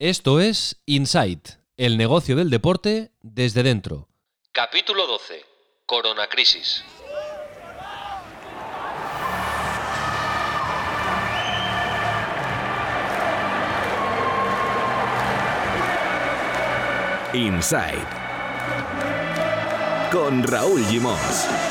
Esto es Insight, el negocio del deporte desde dentro. Capítulo 12. Coronacrisis. Inside con Raúl Gimos.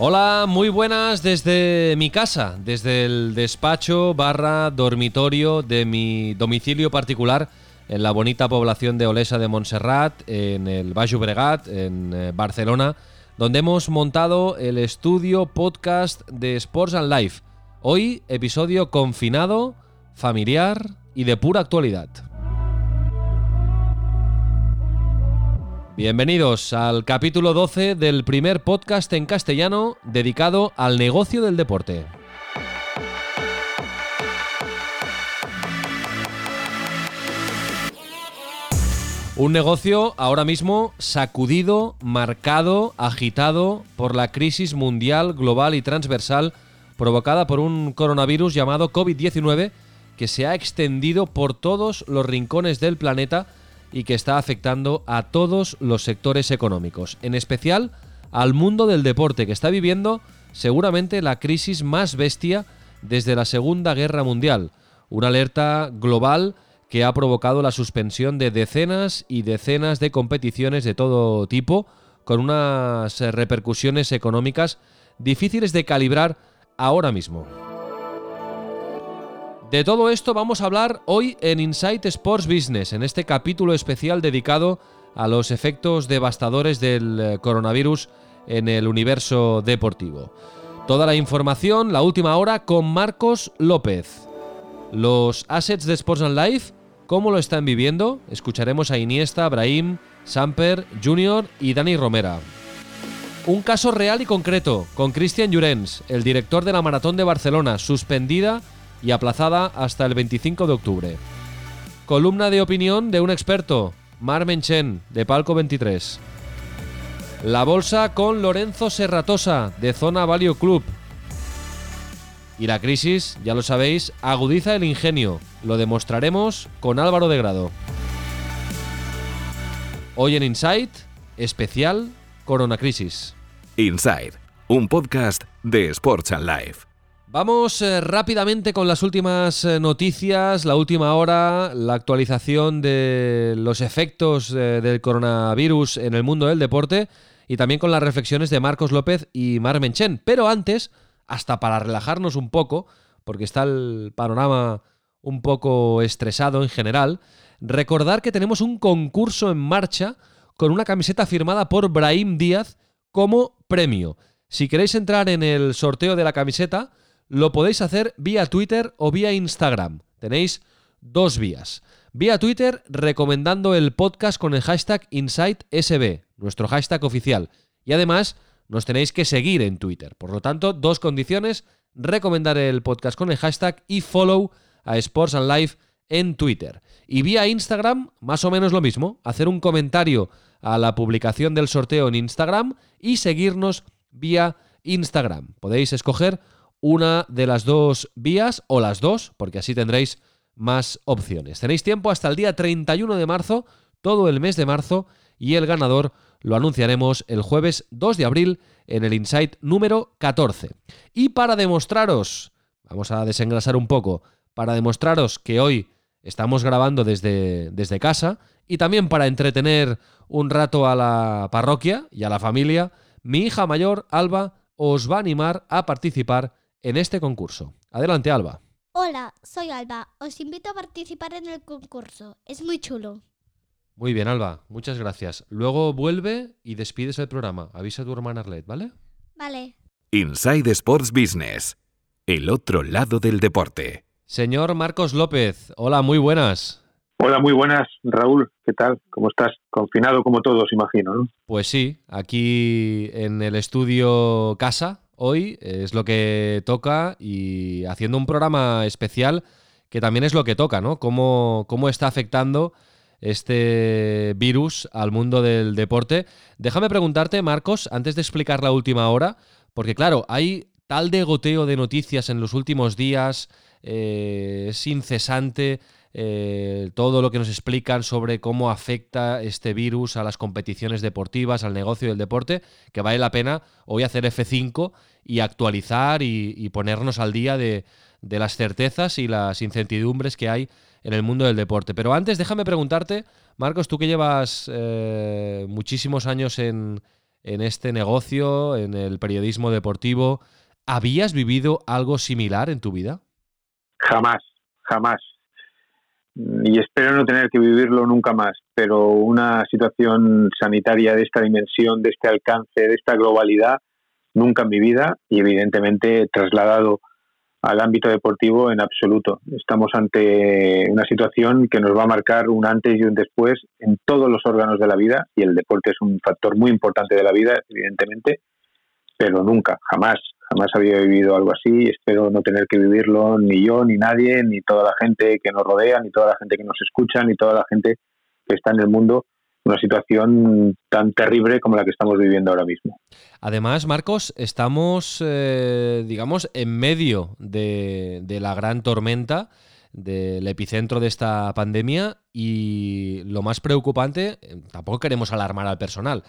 Hola, muy buenas desde mi casa, desde el despacho barra dormitorio de mi domicilio particular en la bonita población de Olesa de Montserrat, en el Baix Bregat, en eh, Barcelona, donde hemos montado el estudio podcast de Sports and Life. Hoy, episodio confinado, familiar y de pura actualidad. Bienvenidos al capítulo 12 del primer podcast en castellano dedicado al negocio del deporte. Un negocio ahora mismo sacudido, marcado, agitado por la crisis mundial, global y transversal provocada por un coronavirus llamado COVID-19 que se ha extendido por todos los rincones del planeta y que está afectando a todos los sectores económicos, en especial al mundo del deporte, que está viviendo seguramente la crisis más bestia desde la Segunda Guerra Mundial. Una alerta global que ha provocado la suspensión de decenas y decenas de competiciones de todo tipo, con unas repercusiones económicas difíciles de calibrar ahora mismo. De todo esto vamos a hablar hoy en Insight Sports Business, en este capítulo especial dedicado a los efectos devastadores del eh, coronavirus en el universo deportivo. Toda la información, la última hora, con Marcos López. Los assets de Sports and Life, ¿cómo lo están viviendo? Escucharemos a Iniesta, Brahim, Samper, Junior y Dani Romera. Un caso real y concreto, con Cristian Llorens, el director de la Maratón de Barcelona, suspendida y aplazada hasta el 25 de octubre. Columna de opinión de un experto, Mar Menchen, de Palco 23. La bolsa con Lorenzo Serratosa, de Zona Value Club. Y la crisis, ya lo sabéis, agudiza el ingenio. Lo demostraremos con Álvaro de Grado. Hoy en Insight, especial Corona Crisis. Inside, un podcast de Sports and Life. Vamos eh, rápidamente con las últimas eh, noticias, la última hora, la actualización de los efectos eh, del coronavirus en el mundo del deporte y también con las reflexiones de Marcos López y Mar Menchen. Pero antes, hasta para relajarnos un poco, porque está el panorama un poco estresado en general, recordar que tenemos un concurso en marcha con una camiseta firmada por Brahim Díaz como premio. Si queréis entrar en el sorteo de la camiseta, lo podéis hacer vía Twitter o vía Instagram. Tenéis dos vías. Vía Twitter recomendando el podcast con el hashtag InsightSB, nuestro hashtag oficial. Y además nos tenéis que seguir en Twitter. Por lo tanto, dos condiciones, recomendar el podcast con el hashtag y follow a Sports and Life en Twitter. Y vía Instagram, más o menos lo mismo, hacer un comentario a la publicación del sorteo en Instagram y seguirnos vía Instagram. Podéis escoger una de las dos vías o las dos, porque así tendréis más opciones. Tenéis tiempo hasta el día 31 de marzo, todo el mes de marzo, y el ganador lo anunciaremos el jueves 2 de abril en el Insight número 14. Y para demostraros, vamos a desengrasar un poco, para demostraros que hoy estamos grabando desde, desde casa y también para entretener un rato a la parroquia y a la familia, mi hija mayor, Alba, os va a animar a participar en este concurso. Adelante, Alba. Hola, soy Alba. Os invito a participar en el concurso. Es muy chulo. Muy bien, Alba. Muchas gracias. Luego vuelve y despides el programa. Avisa a tu hermana Arlet, ¿vale? Vale. Inside Sports Business. El otro lado del deporte. Señor Marcos López. Hola, muy buenas. Hola, muy buenas, Raúl. ¿Qué tal? ¿Cómo estás? Confinado como todos, imagino, ¿no? Pues sí, aquí en el estudio casa, hoy, es lo que toca y haciendo un programa especial que también es lo que toca, ¿no? Cómo, cómo está afectando este virus al mundo del deporte. Déjame preguntarte, Marcos, antes de explicar la última hora, porque claro, hay tal de goteo de noticias en los últimos días, eh, es incesante eh, todo lo que nos explican sobre cómo afecta este virus a las competiciones deportivas, al negocio del deporte, que vale la pena hoy hacer F5 y actualizar y, ponernos al día de, las certezas y las incertidumbres que hay en el mundo del deporte. Pero antes déjame preguntarte, Marcos, tú que llevas eh, muchísimos años en, en este negocio, en el periodismo deportivo, ¿habías vivido algo similar en tu vida? Jamás, jamás y espero no tener que vivirlo nunca más, pero una situación sanitaria de esta dimensión, de este alcance, de esta globalidad, nunca en mi vida y evidentemente trasladado al ámbito deportivo en absoluto. Estamos ante una situación que nos va a marcar un antes y un después en todos los órganos de la vida y el deporte es un factor muy importante de la vida, evidentemente, pero nunca, jamás jamás había vivido algo así, espero no tener que vivirlo ni yo, ni nadie, ni toda la gente que nos rodea, ni toda la gente que nos escucha, ni toda la gente que está en el mundo, una situación tan terrible como la que estamos viviendo ahora mismo. Además, Marcos, estamos, eh, digamos, en medio de, la gran tormenta del epicentro de esta pandemia y lo más preocupante, eh, tampoco queremos alarmar al personal,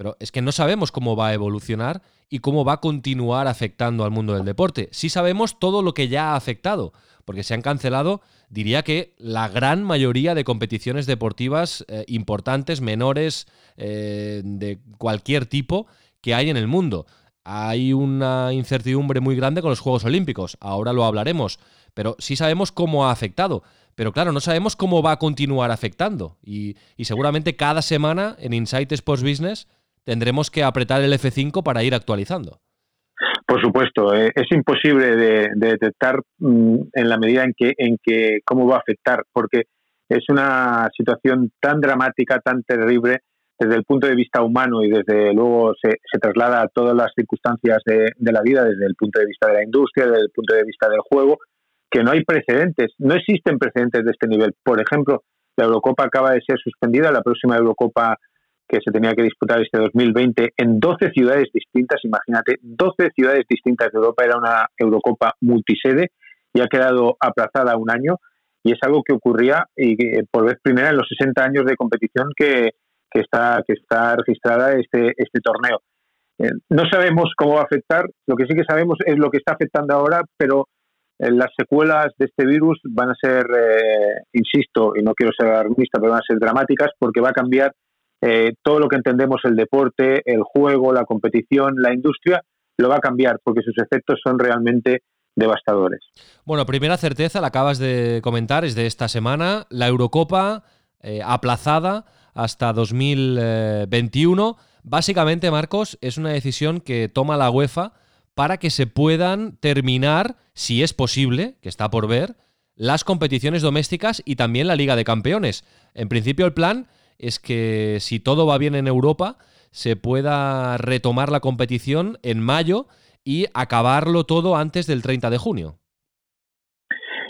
pero es que no sabemos cómo va a evolucionar y cómo va a continuar afectando al mundo del deporte. Sí sabemos todo lo que ya ha afectado, porque se han cancelado, diría que la gran mayoría de competiciones deportivas eh, importantes, menores, eh, de cualquier tipo que hay en el mundo. Hay una incertidumbre muy grande con los Juegos Olímpicos, ahora lo hablaremos, pero sí sabemos cómo ha afectado. Pero claro, no sabemos cómo va a continuar afectando. Y, y seguramente cada semana en Insight Sports Business tendremos que apretar el F5 para ir actualizando. Por supuesto, eh, es imposible de, detectar mm, en la medida en que, en que cómo va a afectar, porque es una situación tan dramática, tan terrible desde el punto de vista humano y desde luego se, traslada a todas las circunstancias de, la vida, desde el punto de vista de la industria, desde el punto de vista del juego, que no hay precedentes, no existen precedentes de este nivel. Por ejemplo, la Eurocopa acaba de ser suspendida, la próxima Eurocopa que se tenía que disputar este 2020 en 12 ciudades distintas, imagínate, 12 ciudades distintas de Europa, era una Eurocopa multisede y ha quedado aplazada un año. Y es algo que ocurría y por vez primera en los 60 años de competición que, está, que está registrada este, este torneo. Eh, no sabemos cómo va a afectar, lo que sí que sabemos es lo que está afectando ahora, pero eh, las secuelas de este virus van a ser, eh, insisto, y no quiero ser alarmista, pero van a ser dramáticas porque va a cambiar eh, todo lo que entendemos el deporte, el juego, la competición, la industria, lo va a cambiar porque sus efectos son realmente devastadores. Bueno, primera certeza, la acabas de comentar, es de esta semana, la Eurocopa eh, aplazada hasta 2021. Básicamente, Marcos, es una decisión que toma la UEFA para que se puedan terminar, si es posible, que está por ver, las competiciones domésticas y también la Liga de Campeones. En principio el plan es que si todo va bien en Europa, se pueda retomar la competición en mayo y acabarlo todo antes del 30 de junio.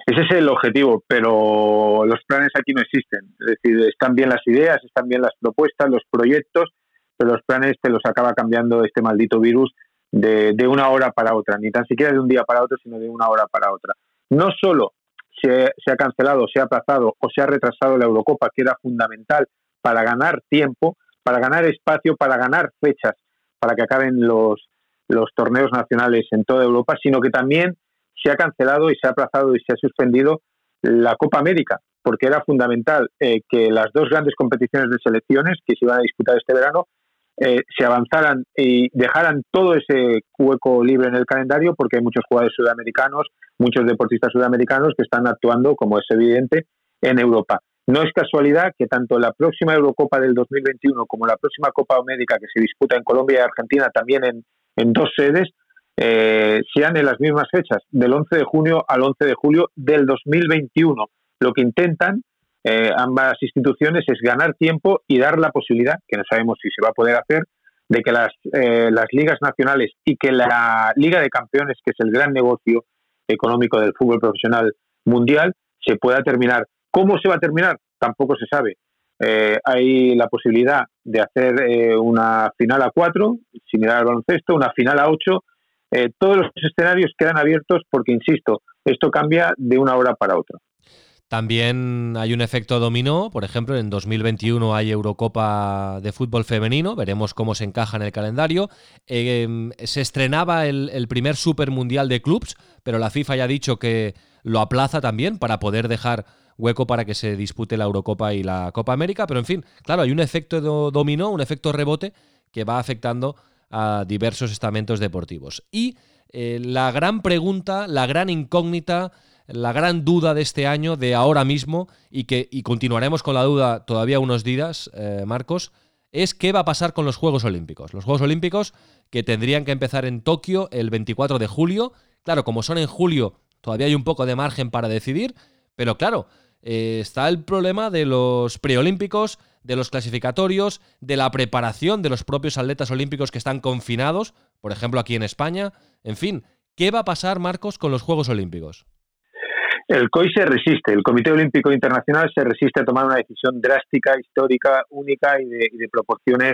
Ese es el objetivo, pero los planes aquí no existen. Es decir, están bien las ideas, están bien las propuestas, los proyectos, pero los planes te los acaba cambiando este maldito virus de, una hora para otra, ni tan siquiera de un día para otro, sino de una hora para otra. No solo se ha cancelado, se ha aplazado o se ha retrasado la Eurocopa, que era fundamental para ganar tiempo, para ganar espacio, para ganar fechas, para que acaben los, los torneos nacionales en toda Europa, sino que también se ha cancelado y se ha aplazado y se ha suspendido la Copa América, porque era fundamental eh, que las dos grandes competiciones de selecciones que se iban a disputar este verano eh, se avanzaran y dejaran todo ese hueco libre en el calendario, porque hay muchos jugadores sudamericanos, muchos deportistas sudamericanos que están actuando, como es evidente, en Europa. No es casualidad que tanto la próxima Eurocopa del 2021 como la próxima Copa América que se disputa en Colombia y Argentina también en, dos sedes eh, sean en las mismas fechas, del 11 de junio al 11 de julio del 2021. Lo que intentan eh, ambas instituciones es ganar tiempo y dar la posibilidad, que no sabemos si se va a poder hacer, de que las, eh, las ligas nacionales y que la Liga de Campeones, que es el gran negocio económico del fútbol profesional mundial, se pueda terminar ¿Cómo se va a terminar? Tampoco se sabe. eh, hay la posibilidad de hacer eh, una final a cuatro, similar al baloncesto, una final a ocho. Eh, todos los escenarios quedan abiertos porque, insisto, esto cambia de una hora para otra. También hay un efecto dominó, por ejemplo, en 2021 hay Eurocopa de fútbol femenino, veremos cómo se encaja en el calendario. Em, se estrenaba el, el, primer Super Mundial de Clubs, pero la FIFA ya ha dicho que lo aplaza también para poder dejar hueco para que se dispute la Eurocopa y la Copa América, pero en fin, claro, hay un efecto dominó, un efecto rebote que va afectando a diversos estamentos deportivos. Y eh, la gran pregunta, la gran incógnita, la gran duda de este año, de ahora mismo, y que y continuaremos con la duda todavía unos días, eh, Marcos, es qué va a pasar con los Juegos Olímpicos. Los Juegos Olímpicos que tendrían que empezar en Tokio el 24 de julio. Claro, como son en julio, todavía hay un poco de margen para decidir, pero claro, eh, está el problema de los preolímpicos, de los clasificatorios, de la preparación de los propios atletas olímpicos que están confinados, por ejemplo aquí en España. En fin, ¿qué va a pasar, Marcos, con los Juegos Olímpicos? El COI se resiste, el Comité Olímpico Internacional se resiste a tomar una decisión drástica, histórica, única y de, y de proporciones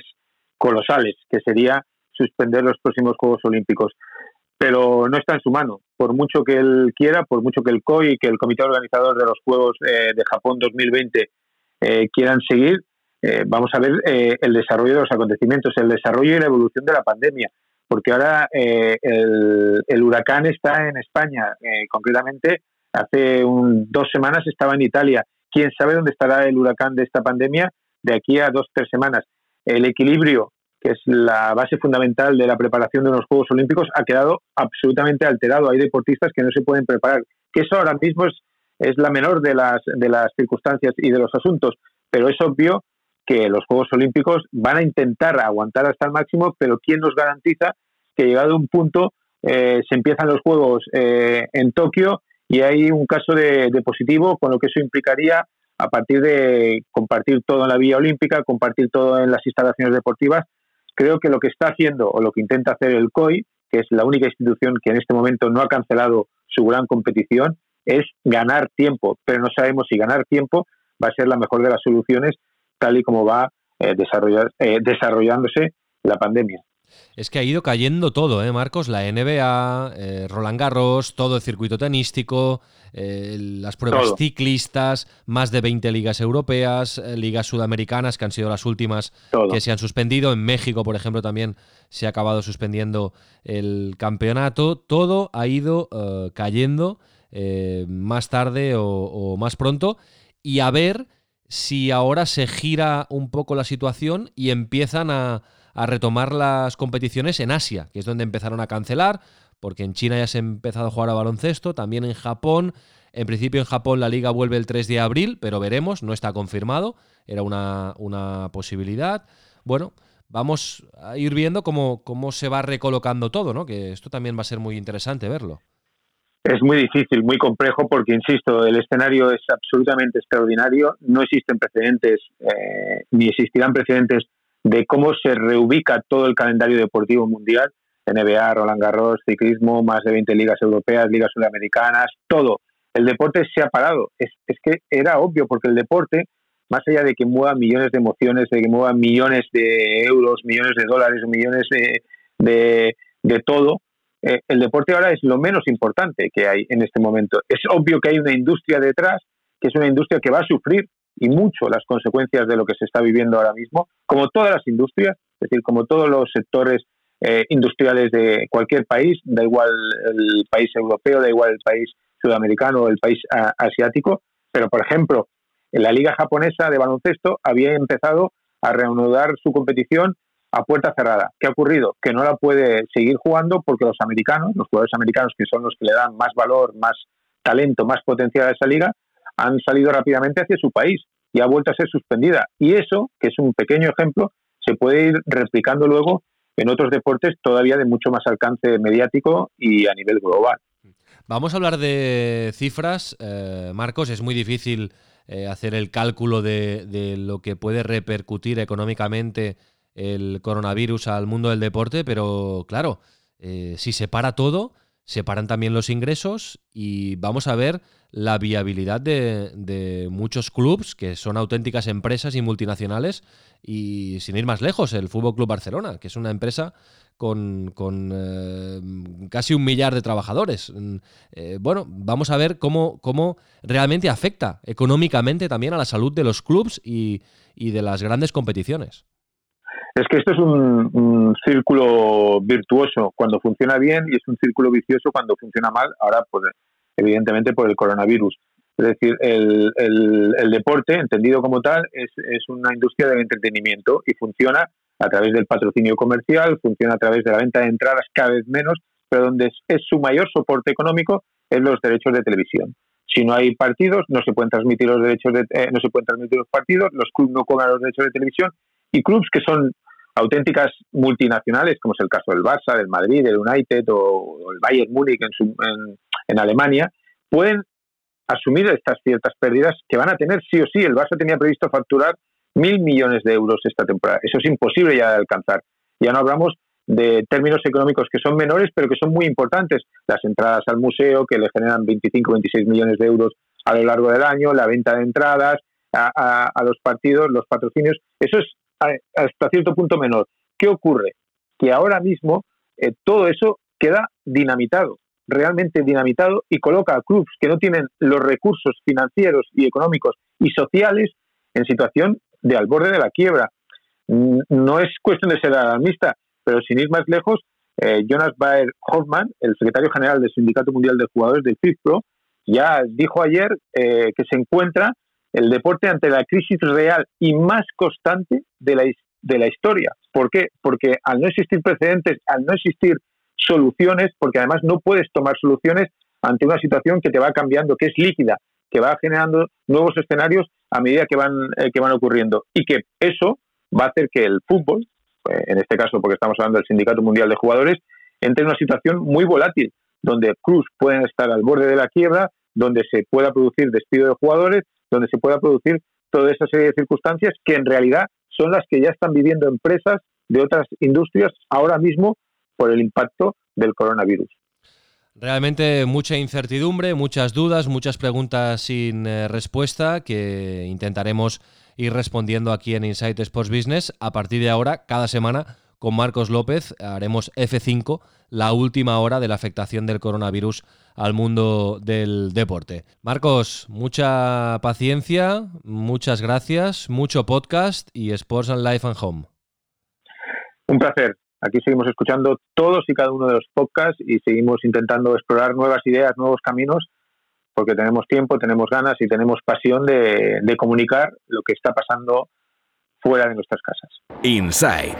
colosales, que sería suspender los próximos Juegos Olímpicos pero no está en su mano. Por mucho que él quiera, por mucho que el COI que el Comité Organizador de los Juegos eh, de Japón 2020 eh, quieran seguir, eh, vamos a ver el desarrollo de los acontecimientos, el desarrollo y la evolución de la pandemia, porque ahora el, el, huracán está en España, concretamente hace un, dos semanas estaba en Italia. ¿Quién sabe dónde estará el huracán de esta pandemia de aquí a dos, tres semanas? El equilibrio que es la base fundamental de la preparación de unos Juegos Olímpicos, ha quedado absolutamente alterado. Hay deportistas que no se pueden preparar, que eso ahora mismo es, es la menor de las, de las circunstancias y de los asuntos, pero es obvio que los Juegos Olímpicos van a intentar aguantar hasta el máximo, pero ¿quién nos garantiza que llegado un punto eh, se empiezan los Juegos eh, en Tokio y hay un caso de, de positivo, con lo que eso implicaría a partir de compartir todo en la vía olímpica, compartir todo en las instalaciones deportivas, creo que lo que está haciendo o lo que intenta hacer el COI, que es la única institución que en este momento no ha cancelado su gran competición, es ganar tiempo, pero no sabemos si ganar tiempo va a ser la mejor de las soluciones tal y como va eh, eh, desarrollándose la pandemia. Es que ha ido cayendo todo, ¿eh, Marcos? La NBA, eh, Roland Garros, todo el circuito tenístico, eh, las pruebas ciclistas, más de 20 ligas europeas, eh, ligas sudamericanas, que han sido las últimas que se han suspendido. En México, por ejemplo, también se ha acabado suspendiendo el campeonato. Todo ha ido cayendo más tarde o más pronto. Y a ver si ahora se gira un poco la situación y empiezan a a retomar las competiciones en Asia, que es donde empezaron a cancelar, porque en China ya se ha empezado a jugar a baloncesto, también en Japón. En principio en Japón la liga vuelve el 3 de abril, pero veremos, no está confirmado, era una, una posibilidad. Bueno, vamos a ir viendo cómo, cómo se va recolocando todo, ¿no? Que esto también va a ser muy interesante verlo. Es muy difícil, muy complejo, porque, insisto, el escenario es absolutamente extraordinario. No existen precedentes, eh, ni existirán precedentes de cómo se reubica todo el calendario deportivo mundial, NBA, Roland Garros, ciclismo, más de 20 ligas europeas, ligas sudamericanas, todo. El deporte se ha parado. Es, que era obvio, porque el deporte, más allá de que mueva millones de emociones, de que mueva millones de euros, millones de dólares, millones de, de, todo, eh, el deporte ahora es lo menos importante que hay en este momento. Es obvio que hay una industria detrás, que es una industria que va a sufrir y mucho las consecuencias de lo que se está viviendo ahora mismo, como todas las industrias, es decir, como todos los sectores eh, industriales de cualquier país, da igual el país europeo, da igual el país sudamericano o el país asiático, pero por ejemplo, en la liga japonesa de baloncesto había empezado a reanudar su competición a puerta cerrada. ¿Qué ha ocurrido? Que no la puede seguir jugando porque los americanos, los jugadores americanos que son los que le dan más valor, más talento, más potencial a esa liga, han salido rápidamente hacia su país y ha vuelto a ser suspendida. Y eso, que es un pequeño ejemplo, se puede ir replicando luego en otros deportes todavía de mucho más alcance mediático y a nivel global. Vamos a hablar de cifras, eh, Marcos. Es muy difícil eh, hacer el cálculo de, lo que puede repercutir económicamente el coronavirus al mundo del deporte, pero claro, eh, si se para todo, separan también los ingresos y vamos a ver la viabilidad de, muchos clubes que son auténticas empresas y multinacionales y sin ir más lejos, el Fútbol Club Barcelona, que es una empresa con, eh, casi un millar de trabajadores. Mm, eh, bueno, vamos a ver cómo, cómo realmente afecta económicamente también a la salud de los clubes y, y de las grandes competiciones. Es que esto es un, círculo virtuoso cuando funciona bien y es un círculo vicioso cuando funciona mal, ahora pues evidentemente por el coronavirus. Es decir, el, el, deporte, entendido como tal, es, es, una industria del entretenimiento y funciona a través del patrocinio comercial, funciona a través de la venta de entradas cada vez menos, pero donde es, su mayor soporte económico es los derechos de televisión. Si no hay partidos, no se pueden transmitir los derechos de, eh, no se pueden transmitir los partidos, los clubes no cobran los derechos de televisión y clubes que son auténticas multinacionales, como es el caso del Barça, del Madrid, del United o, el Bayern Múnich en, en, Alemania, pueden asumir estas ciertas pérdidas que van a tener sí o sí. El Barça tenía previsto facturar mil millones de euros esta temporada. Eso es imposible ya de alcanzar. Ya no hablamos de términos económicos que son menores, pero que son muy importantes. Las entradas al museo, que le generan 25, 26 millones de euros a lo largo del año, la venta de entradas a, a los partidos, los patrocinios. Eso es hasta cierto punto menor. ¿Qué ocurre? Que ahora mismo eh, todo eso queda dinamitado, realmente dinamitado, y coloca a clubes que no tienen los recursos financieros y económicos y sociales en situación de al borde de la quiebra. No es cuestión de ser alarmista, pero sin ir más lejos, eh, Jonas Baer Hoffman, el secretario general del Sindicato Mundial de Jugadores del FIFPro, ya dijo ayer eh, que se encuentra el deporte ante la crisis real y más constante de la, de la historia. ¿Por qué? Porque al no existir precedentes, al no existir soluciones, porque además no puedes tomar soluciones ante una situación que te va cambiando, que es líquida, que va generando nuevos escenarios a medida que van, eh, que van ocurriendo. Y que eso va a hacer que el fútbol, eh, en este caso porque estamos hablando del Sindicato Mundial de Jugadores, entre en una situación muy volátil, donde Cruz pueden estar al borde de la quiebra, donde se pueda producir despido de jugadores, donde se pueda producir toda esa serie de circunstancias que en realidad son las que ya están viviendo empresas de otras industrias ahora mismo por el impacto del coronavirus. Realmente mucha incertidumbre, muchas dudas, muchas preguntas sin eh, respuesta que intentaremos ir respondiendo aquí en Insight Sports Business. A partir de ahora, cada semana, con Marcos López, haremos F5, la última hora de la afectación del coronavirus al mundo del deporte. Marcos, mucha paciencia, muchas gracias, mucho podcast y Sports and Life and Home. Un placer. Aquí seguimos escuchando todos y cada uno de los podcasts y seguimos intentando explorar nuevas ideas, nuevos caminos, porque tenemos tiempo, tenemos ganas y tenemos pasión de, de comunicar lo que está pasando fuera de nuestras casas. Inside.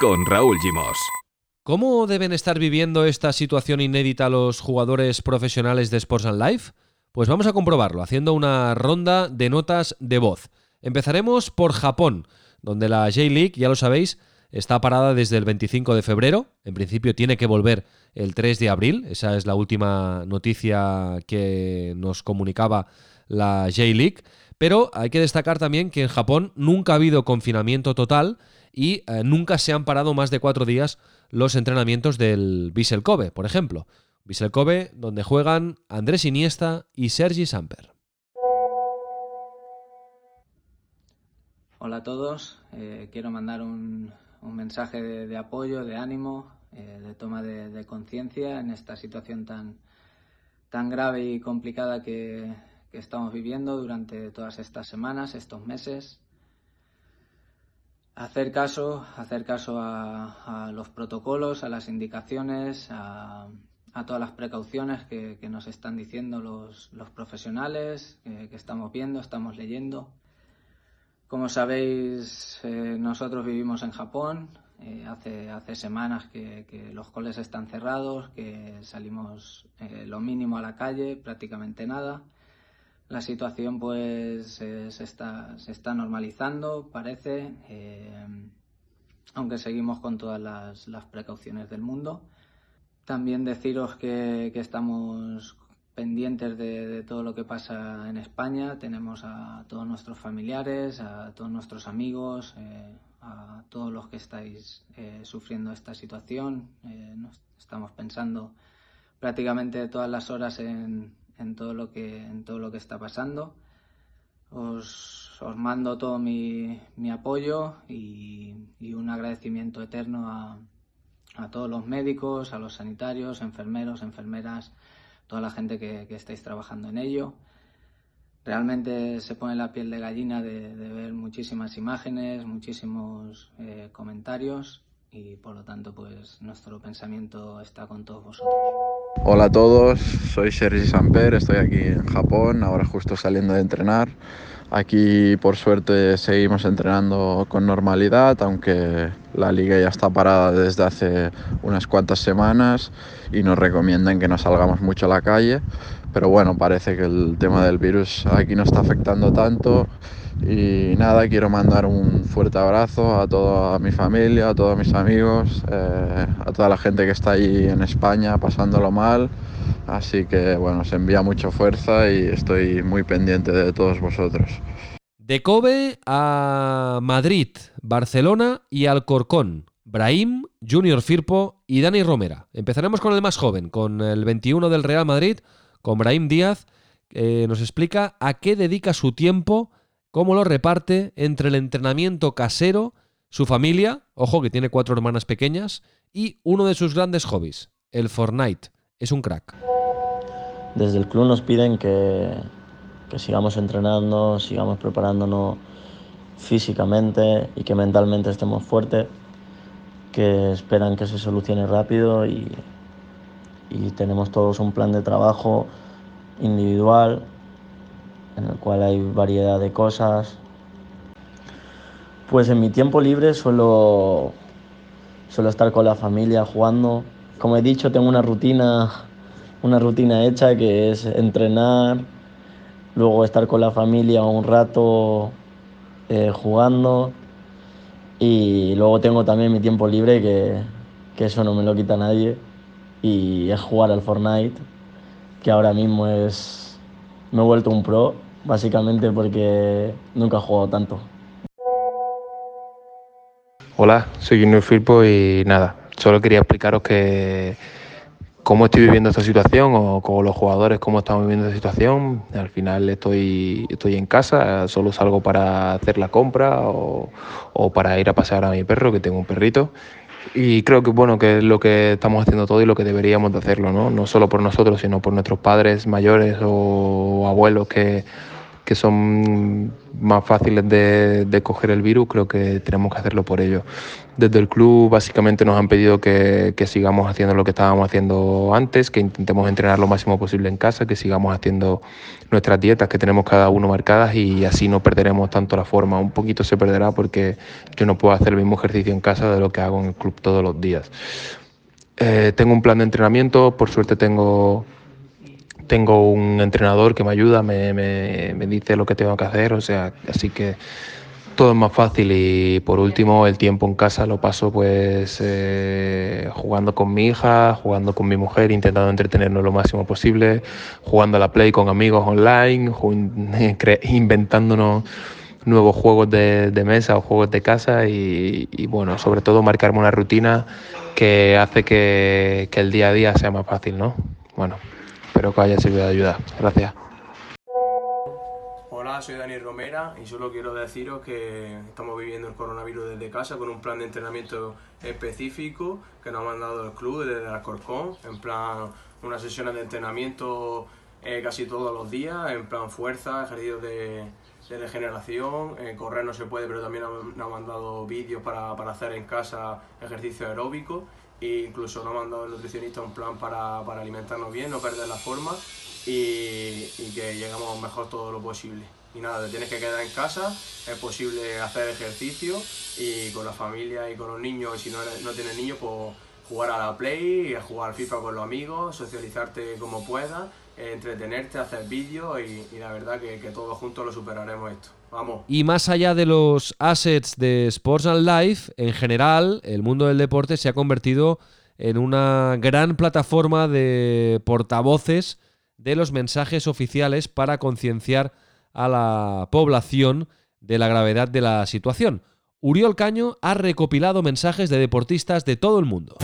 Con Raúl Gimos. ¿Cómo deben estar viviendo esta situación inédita los jugadores profesionales de Sports and Life? Pues vamos a comprobarlo haciendo una ronda de notas de voz. Empezaremos por Japón, donde la J-League, ya lo sabéis, está parada desde el 25 de febrero. En principio tiene que volver el 3 de abril. Esa es la última noticia que nos comunicaba la J-League. Pero hay que destacar también que en Japón nunca ha habido confinamiento total y eh, nunca se han parado más de cuatro días los entrenamientos del Vissel Kobe, por ejemplo. Vissel Kobe, donde juegan Andrés Iniesta y Sergi Samper. Hola a todos, eh, quiero mandar un, mensaje de, apoyo, de ánimo, eh, de toma de, conciencia en esta situación tan, tan grave y complicada que estamos viviendo durante todas estas semanas, estos meses hacer caso, hacer caso a, los protocolos, a las indicaciones, a, todas las precauciones que, nos están diciendo los, profesionales, que estamos viendo, estamos leyendo. Como sabéis, eh, nosotros vivimos en Japón. Eh, hace, semanas que, los coles están cerrados, que salimos eh, lo mínimo a la calle, prácticamente nada. La situación pues se, está, se está normalizando, parece, eh, aunque seguimos con todas las, precauciones del mundo. También deciros que, estamos pendientes de, todo lo que pasa en España. Tenemos a todos nuestros familiares, a todos nuestros amigos, eh, todos los que estáis eh, sufriendo esta situación. Eh, estamos pensando prácticamente todas las horas en, todo, lo que, en todo lo que está pasando. Os, mando todo mi, apoyo y, un agradecimiento eterno a, todos los médicos, a los sanitarios, enfermeros, enfermeras, toda la gente que, que estáis trabajando en ello realmente se pone la piel de gallina de, ver muchísimas imágenes, muchísimos eh, comentarios y por lo tanto pues nuestro pensamiento está con todos vosotros. Hola a todos, soy Sergi Samper, estoy aquí en Japón, ahora justo saliendo de entrenar. Aquí por suerte seguimos entrenando con normalidad, aunque la liga ya está parada desde hace unas cuantas semanas y nos recomiendan que no salgamos mucho a la calle pero bueno, parece que el tema del virus aquí no está afectando tanto. Y nada, quiero mandar un fuerte abrazo a toda mi familia, a todos mis amigos, eh, a toda la gente que está ahí en España pasándolo mal. Así que bueno, se envía mucha fuerza y estoy muy pendiente de todos vosotros. De Kobe a Madrid, Barcelona y Alcorcón. Brahim, Junior Firpo y Dani Romera. Empezaremos con el más joven, con el 21 del Real Madrid, con Brahim Díaz, eh, nos explica a qué dedica su tiempo, cómo lo reparte entre el entrenamiento casero, su familia, ojo que tiene cuatro hermanas pequeñas, y uno de sus grandes hobbies, el Fortnite. Es un crack. Desde el club nos piden que, sigamos entrenando, sigamos preparándonos físicamente y que mentalmente estemos fuertes, que esperan que se solucione rápido y tenemos todos un plan de trabajo individual en el cual hay variedad de cosas. Pues en mi tiempo libre suelo, suelo estar con la familia jugando. Como he dicho, tengo una rutina, una rutina hecha que es entrenar, luego estar con la familia un rato eh, jugando y luego tengo también mi tiempo libre que, que eso no me lo quita nadie y es jugar al Fortnite, que ahora mismo es... Me he vuelto un pro, básicamente porque nunca he jugado tanto. Hola, soy Junior Firpo y nada, solo quería explicaros que cómo estoy viviendo esta situación o con los jugadores cómo estamos viviendo esta situación. Al final estoy, estoy en casa, solo salgo para hacer la compra o, o para ir a pasear a mi perro, que tengo un perrito. Y creo que bueno que es lo que estamos haciendo todo y lo que deberíamos de hacerlo, ¿no? No solo por nosotros, sino por nuestros padres mayores o abuelos que, que son más fáciles de, de, coger el virus, creo que tenemos que hacerlo por ellos. Desde el club básicamente nos han pedido que, que, sigamos haciendo lo que estábamos haciendo antes, que intentemos entrenar lo máximo posible en casa, que sigamos haciendo nuestras dietas que tenemos cada uno marcadas y así no perderemos tanto la forma. Un poquito se perderá porque yo no puedo hacer el mismo ejercicio en casa de lo que hago en el club todos los días. Eh, tengo un plan de entrenamiento, por suerte tengo tengo un entrenador que me ayuda, me, me, me, dice lo que tengo que hacer, o sea, así que todo es más fácil y por último el tiempo en casa lo paso pues eh, jugando con mi hija, jugando con mi mujer, intentando entretenernos lo máximo posible, jugando a la play con amigos online, inventándonos nuevos juegos de, de, mesa o juegos de casa y, y, bueno, sobre todo marcarme una rutina que hace que, que el día a día sea más fácil, ¿no? Bueno, Espero que haya servido de ayuda. Gracias. Hola, soy Dani Romera y solo quiero deciros que estamos viviendo el coronavirus desde casa con un plan de entrenamiento específico que nos ha mandado el club desde Alcorcón, en plan unas sesiones de entrenamiento eh, casi todos los días, en plan fuerza, ejercicios de, de regeneración, eh, correr no se puede, pero también nos ha mandado vídeos para, para hacer en casa ejercicio aeróbico e incluso nos ha mandado el nutricionista un plan para, para alimentarnos bien, no perder la forma y, que lleguemos mejor todo lo posible. Y nada, te tienes que quedar en casa, es posible hacer ejercicio y con la familia y con los niños, si no, no tienes niños, pues jugar a la Play, jugar FIFA con los amigos, socializarte como puedas, entretenerte, hacer vídeos y, y, la verdad que, que todos juntos lo superaremos esto. Y más allá de los assets de Sports and Life, en general, el mundo del deporte se ha convertido en una gran plataforma de portavoces de los mensajes oficiales para concienciar a la población de la gravedad de la situación. Uriol Caño ha recopilado mensajes de deportistas de todo el mundo.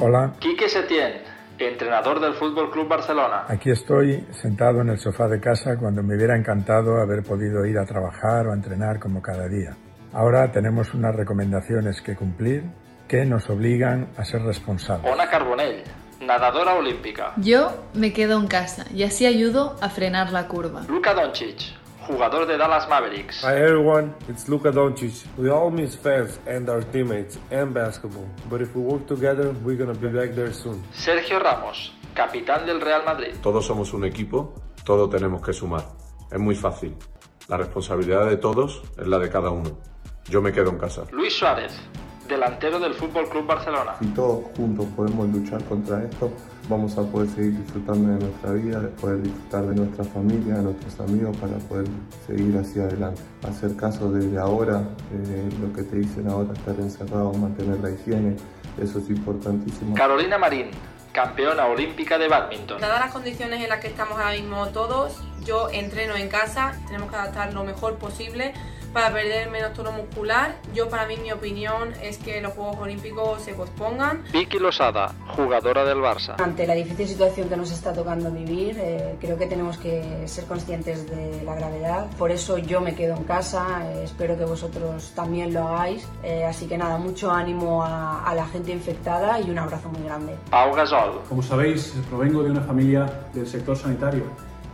Hola. Quique Setién, entrenador del Fútbol Club Barcelona. Aquí estoy sentado en el sofá de casa cuando me hubiera encantado haber podido ir a trabajar o a entrenar como cada día. Ahora tenemos unas recomendaciones que cumplir que nos obligan a ser responsables. Ona Carbonell, nadadora olímpica. Yo me quedo en casa y así ayudo a frenar la curva. Luka Doncic, jugador de Dallas Mavericks. Hi everyone, it's Luka Doncic. We all miss fans and our teammates and basketball, but if we work together, we're gonna be back there soon. Sergio Ramos, capitán del Real Madrid. Todos somos un equipo, todo tenemos que sumar. Es muy fácil. La responsabilidad de todos es la de cada uno. Yo me quedo en casa. Luis Suárez, delantero del Fútbol Club Barcelona. Si todos juntos podemos luchar contra esto, vamos a poder seguir disfrutando de nuestra vida, de poder disfrutar de nuestra familia, de nuestros amigos, para poder seguir hacia adelante. Hacer caso desde ahora, eh, lo que te dicen ahora, estar encerrado, mantener la higiene, eso es importantísimo. Carolina Marín, campeona olímpica de badminton. Dadas las condiciones en las que estamos ahora mismo todos, yo entreno en casa, tenemos que adaptar lo mejor posible para perder menos tono muscular. Yo para mí mi opinión es que los Juegos Olímpicos se pospongan. Vicky Losada, jugadora del Barça. Ante la difícil situación que nos está tocando vivir, eh, creo que tenemos que ser conscientes de la gravedad. Por eso yo me quedo en casa, eh, espero que vosotros también lo hagáis. Eh, así que nada, mucho ánimo a, a, la gente infectada y un abrazo muy grande. Pau Gasol. Como sabéis, provengo de una familia del sector sanitario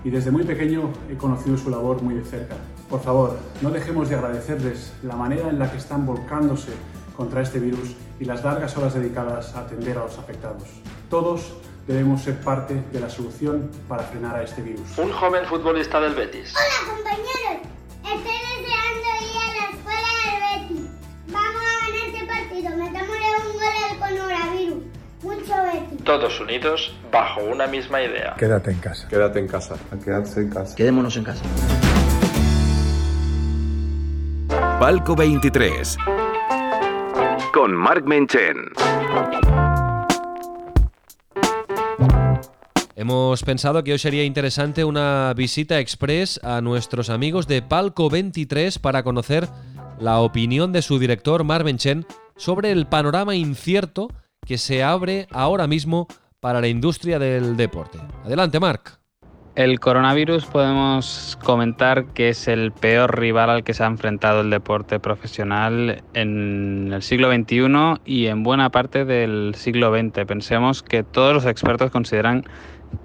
y desde muy pequeño he conocido su labor muy de cerca. Por favor, no dejemos de agradecerles la manera en la que están volcándose contra este virus y las largas horas dedicadas a atender a los afectados. Todos debemos ser parte de la solución para frenar a este virus. Un joven futbolista del Betis. Hola compañeros, estoy deseando ir a la escuela del Betis. Vamos a ganar este partido, metámosle un gol al coronavirus. Mucho Betis. Todos unidos bajo una misma idea. Quédate en casa. Quédate en casa. A quedarse en casa. Quedémonos en casa. Palco 23 con Marc Menchen. Hemos pensado que hoy sería interesante una visita express a nuestros amigos de Palco 23 para conocer la opinión de su director Marc Menchen sobre el panorama incierto que se abre ahora mismo para la industria del deporte. Adelante, Marc. El coronavirus podemos comentar que es el peor rival al que se ha enfrentado el deporte profesional en el siglo XXI y en buena parte del siglo XX. Pensemos que todos los expertos consideran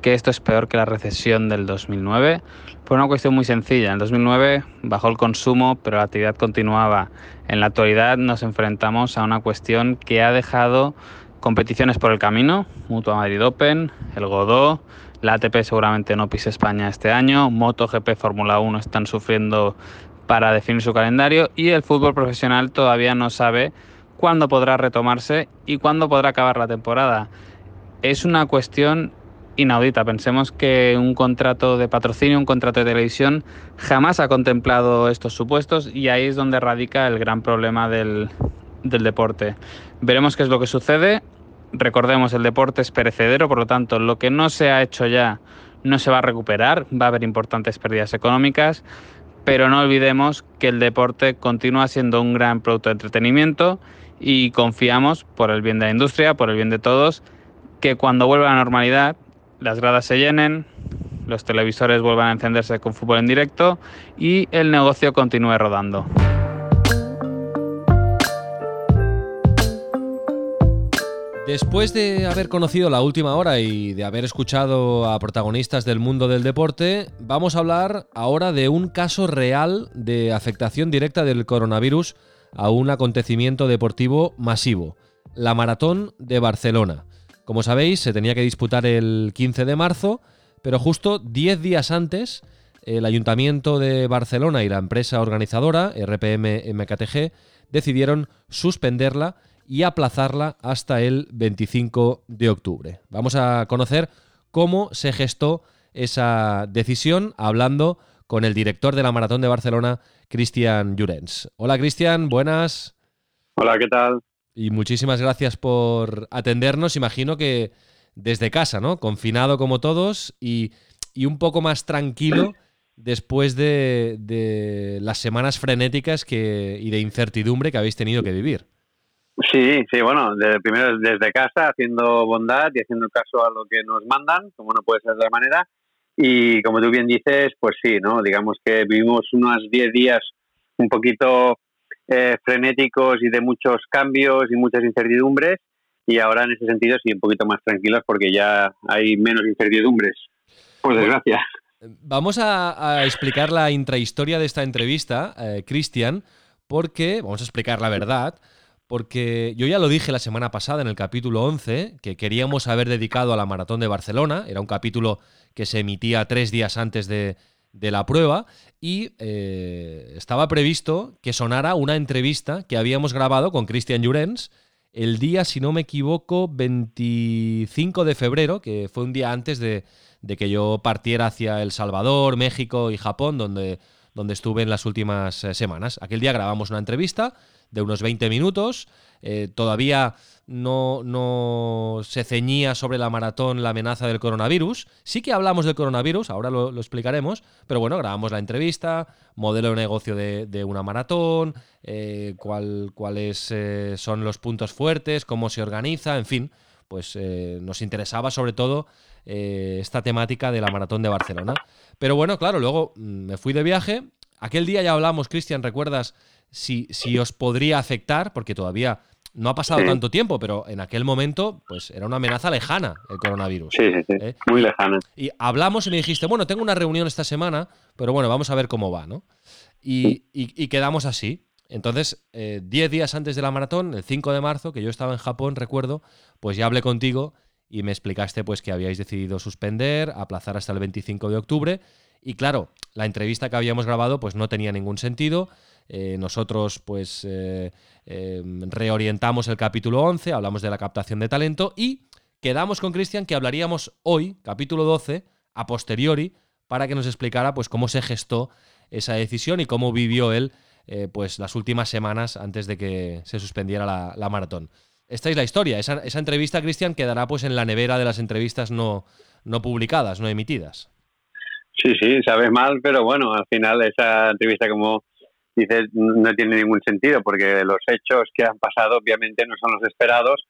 que esto es peor que la recesión del 2009 por una cuestión muy sencilla. En el 2009 bajó el consumo, pero la actividad continuaba. En la actualidad nos enfrentamos a una cuestión que ha dejado competiciones por el camino, Mutua Madrid Open, el Godó, la ATP seguramente no pise España este año, MotoGP, Fórmula 1 están sufriendo para definir su calendario y el fútbol profesional todavía no sabe cuándo podrá retomarse y cuándo podrá acabar la temporada. Es una cuestión inaudita. Pensemos que un contrato de patrocinio, un contrato de televisión, jamás ha contemplado estos supuestos y ahí es donde radica el gran problema del, del deporte. Veremos qué es lo que sucede. Recordemos, el deporte es perecedero, por lo tanto, lo que no se ha hecho ya no se va a recuperar, va a haber importantes pérdidas económicas, pero no olvidemos que el deporte continúa siendo un gran producto de entretenimiento y confiamos, por el bien de la industria, por el bien de todos, que cuando vuelva a la normalidad, las gradas se llenen, los televisores vuelvan a encenderse con fútbol en directo y el negocio continúe rodando. Después de haber conocido la última hora y de haber escuchado a protagonistas del mundo del deporte, vamos a hablar ahora de un caso real de afectación directa del coronavirus a un acontecimiento deportivo masivo, la Maratón de Barcelona. Como sabéis, se tenía que disputar el 15 de marzo, pero justo 10 días antes, el Ayuntamiento de Barcelona y la empresa organizadora, RPM MKTG, decidieron suspenderla y aplazarla hasta el 25 de octubre. Vamos a conocer cómo se gestó esa decisión hablando con el director de la Maratón de Barcelona, Cristian Llorens. Hola Cristian, buenas. Hola, ¿qué tal? Y muchísimas gracias por atendernos. Imagino que desde casa, ¿no? Confinado como todos y, y un poco más tranquilo después de, de las semanas frenéticas que, y de incertidumbre que habéis tenido que vivir. Sí, sí, bueno, de, primero desde casa, haciendo bondad y haciendo caso a lo que nos mandan, como no puede ser de otra manera. Y como tú bien dices, pues sí, ¿no? Digamos que vivimos unos 10 días un poquito eh, frenéticos y de muchos cambios y muchas incertidumbres. Y ahora en ese sentido sí, un poquito más tranquilos porque ya hay menos incertidumbres. Por desgracia. Vamos a, explicar la intrahistoria de esta entrevista, eh, Cristian, porque vamos a explicar la verdad porque yo ya lo dije la semana pasada en el capítulo 11, que queríamos haber dedicado a la Maratón de Barcelona, era un capítulo que se emitía tres días antes de, la prueba, y eh, estaba previsto que sonara una entrevista que habíamos grabado con Cristian Llorens el día, si no me equivoco, 25 de febrero, que fue un día antes de, que yo partiera hacia El Salvador, México y Japón, donde, donde estuve en las últimas eh, semanas. Aquel día grabamos una entrevista de unos 20 minutos. Eh, todavía no, no, se ceñía sobre la maratón la amenaza del coronavirus. Sí que hablamos del coronavirus, ahora lo, explicaremos, pero bueno, grabamos la entrevista, modelo de negocio de, una maratón, eh, cuáles eh, son los puntos fuertes, cómo se organiza, en fin, pues nos interesaba sobre todo esta temática de la maratón de Barcelona. Pero bueno, claro, luego mm, me fui de viaje. Aquel día ya hablamos, Cristian, ¿recuerdas? si, si os podría afectar, porque todavía no ha pasado tanto tiempo, pero en aquel momento, pues era una amenaza lejana el coronavirus. Sí, sí, sí. ¿eh? Muy lejana. Y hablamos y me dijiste, bueno, tengo una reunión esta semana, pero bueno, vamos a ver cómo va, ¿no? Y, y, quedamos así. Entonces, 10 eh, días antes de la maratón, el 5 de marzo, que yo estaba en Japón, recuerdo, pues ya hablé contigo y me explicaste pues que habíais decidido suspender, aplazar hasta el 25 de octubre. Y claro, la entrevista que habíamos grabado pues no tenía ningún sentido. Eh, nosotros pues eh, em, reorientamos el capítulo 11, hablamos de la captación de talento y quedamos con Cristian que hablaríamos hoy, capítulo 12, a posteriori, para que nos explicara pues cómo se gestó esa decisión y cómo vivió él eh, pues las últimas semanas antes de que se suspendiera la, maratón. Esta es la historia. Esa, esa entrevista, Cristian, quedará pues en la nevera de las entrevistas no, no publicadas, no emitidas. Sí, sí, sabes mal, pero bueno, al final esa entrevista como dices no tiene ningún sentido porque los hechos que han pasado obviamente no son los esperados,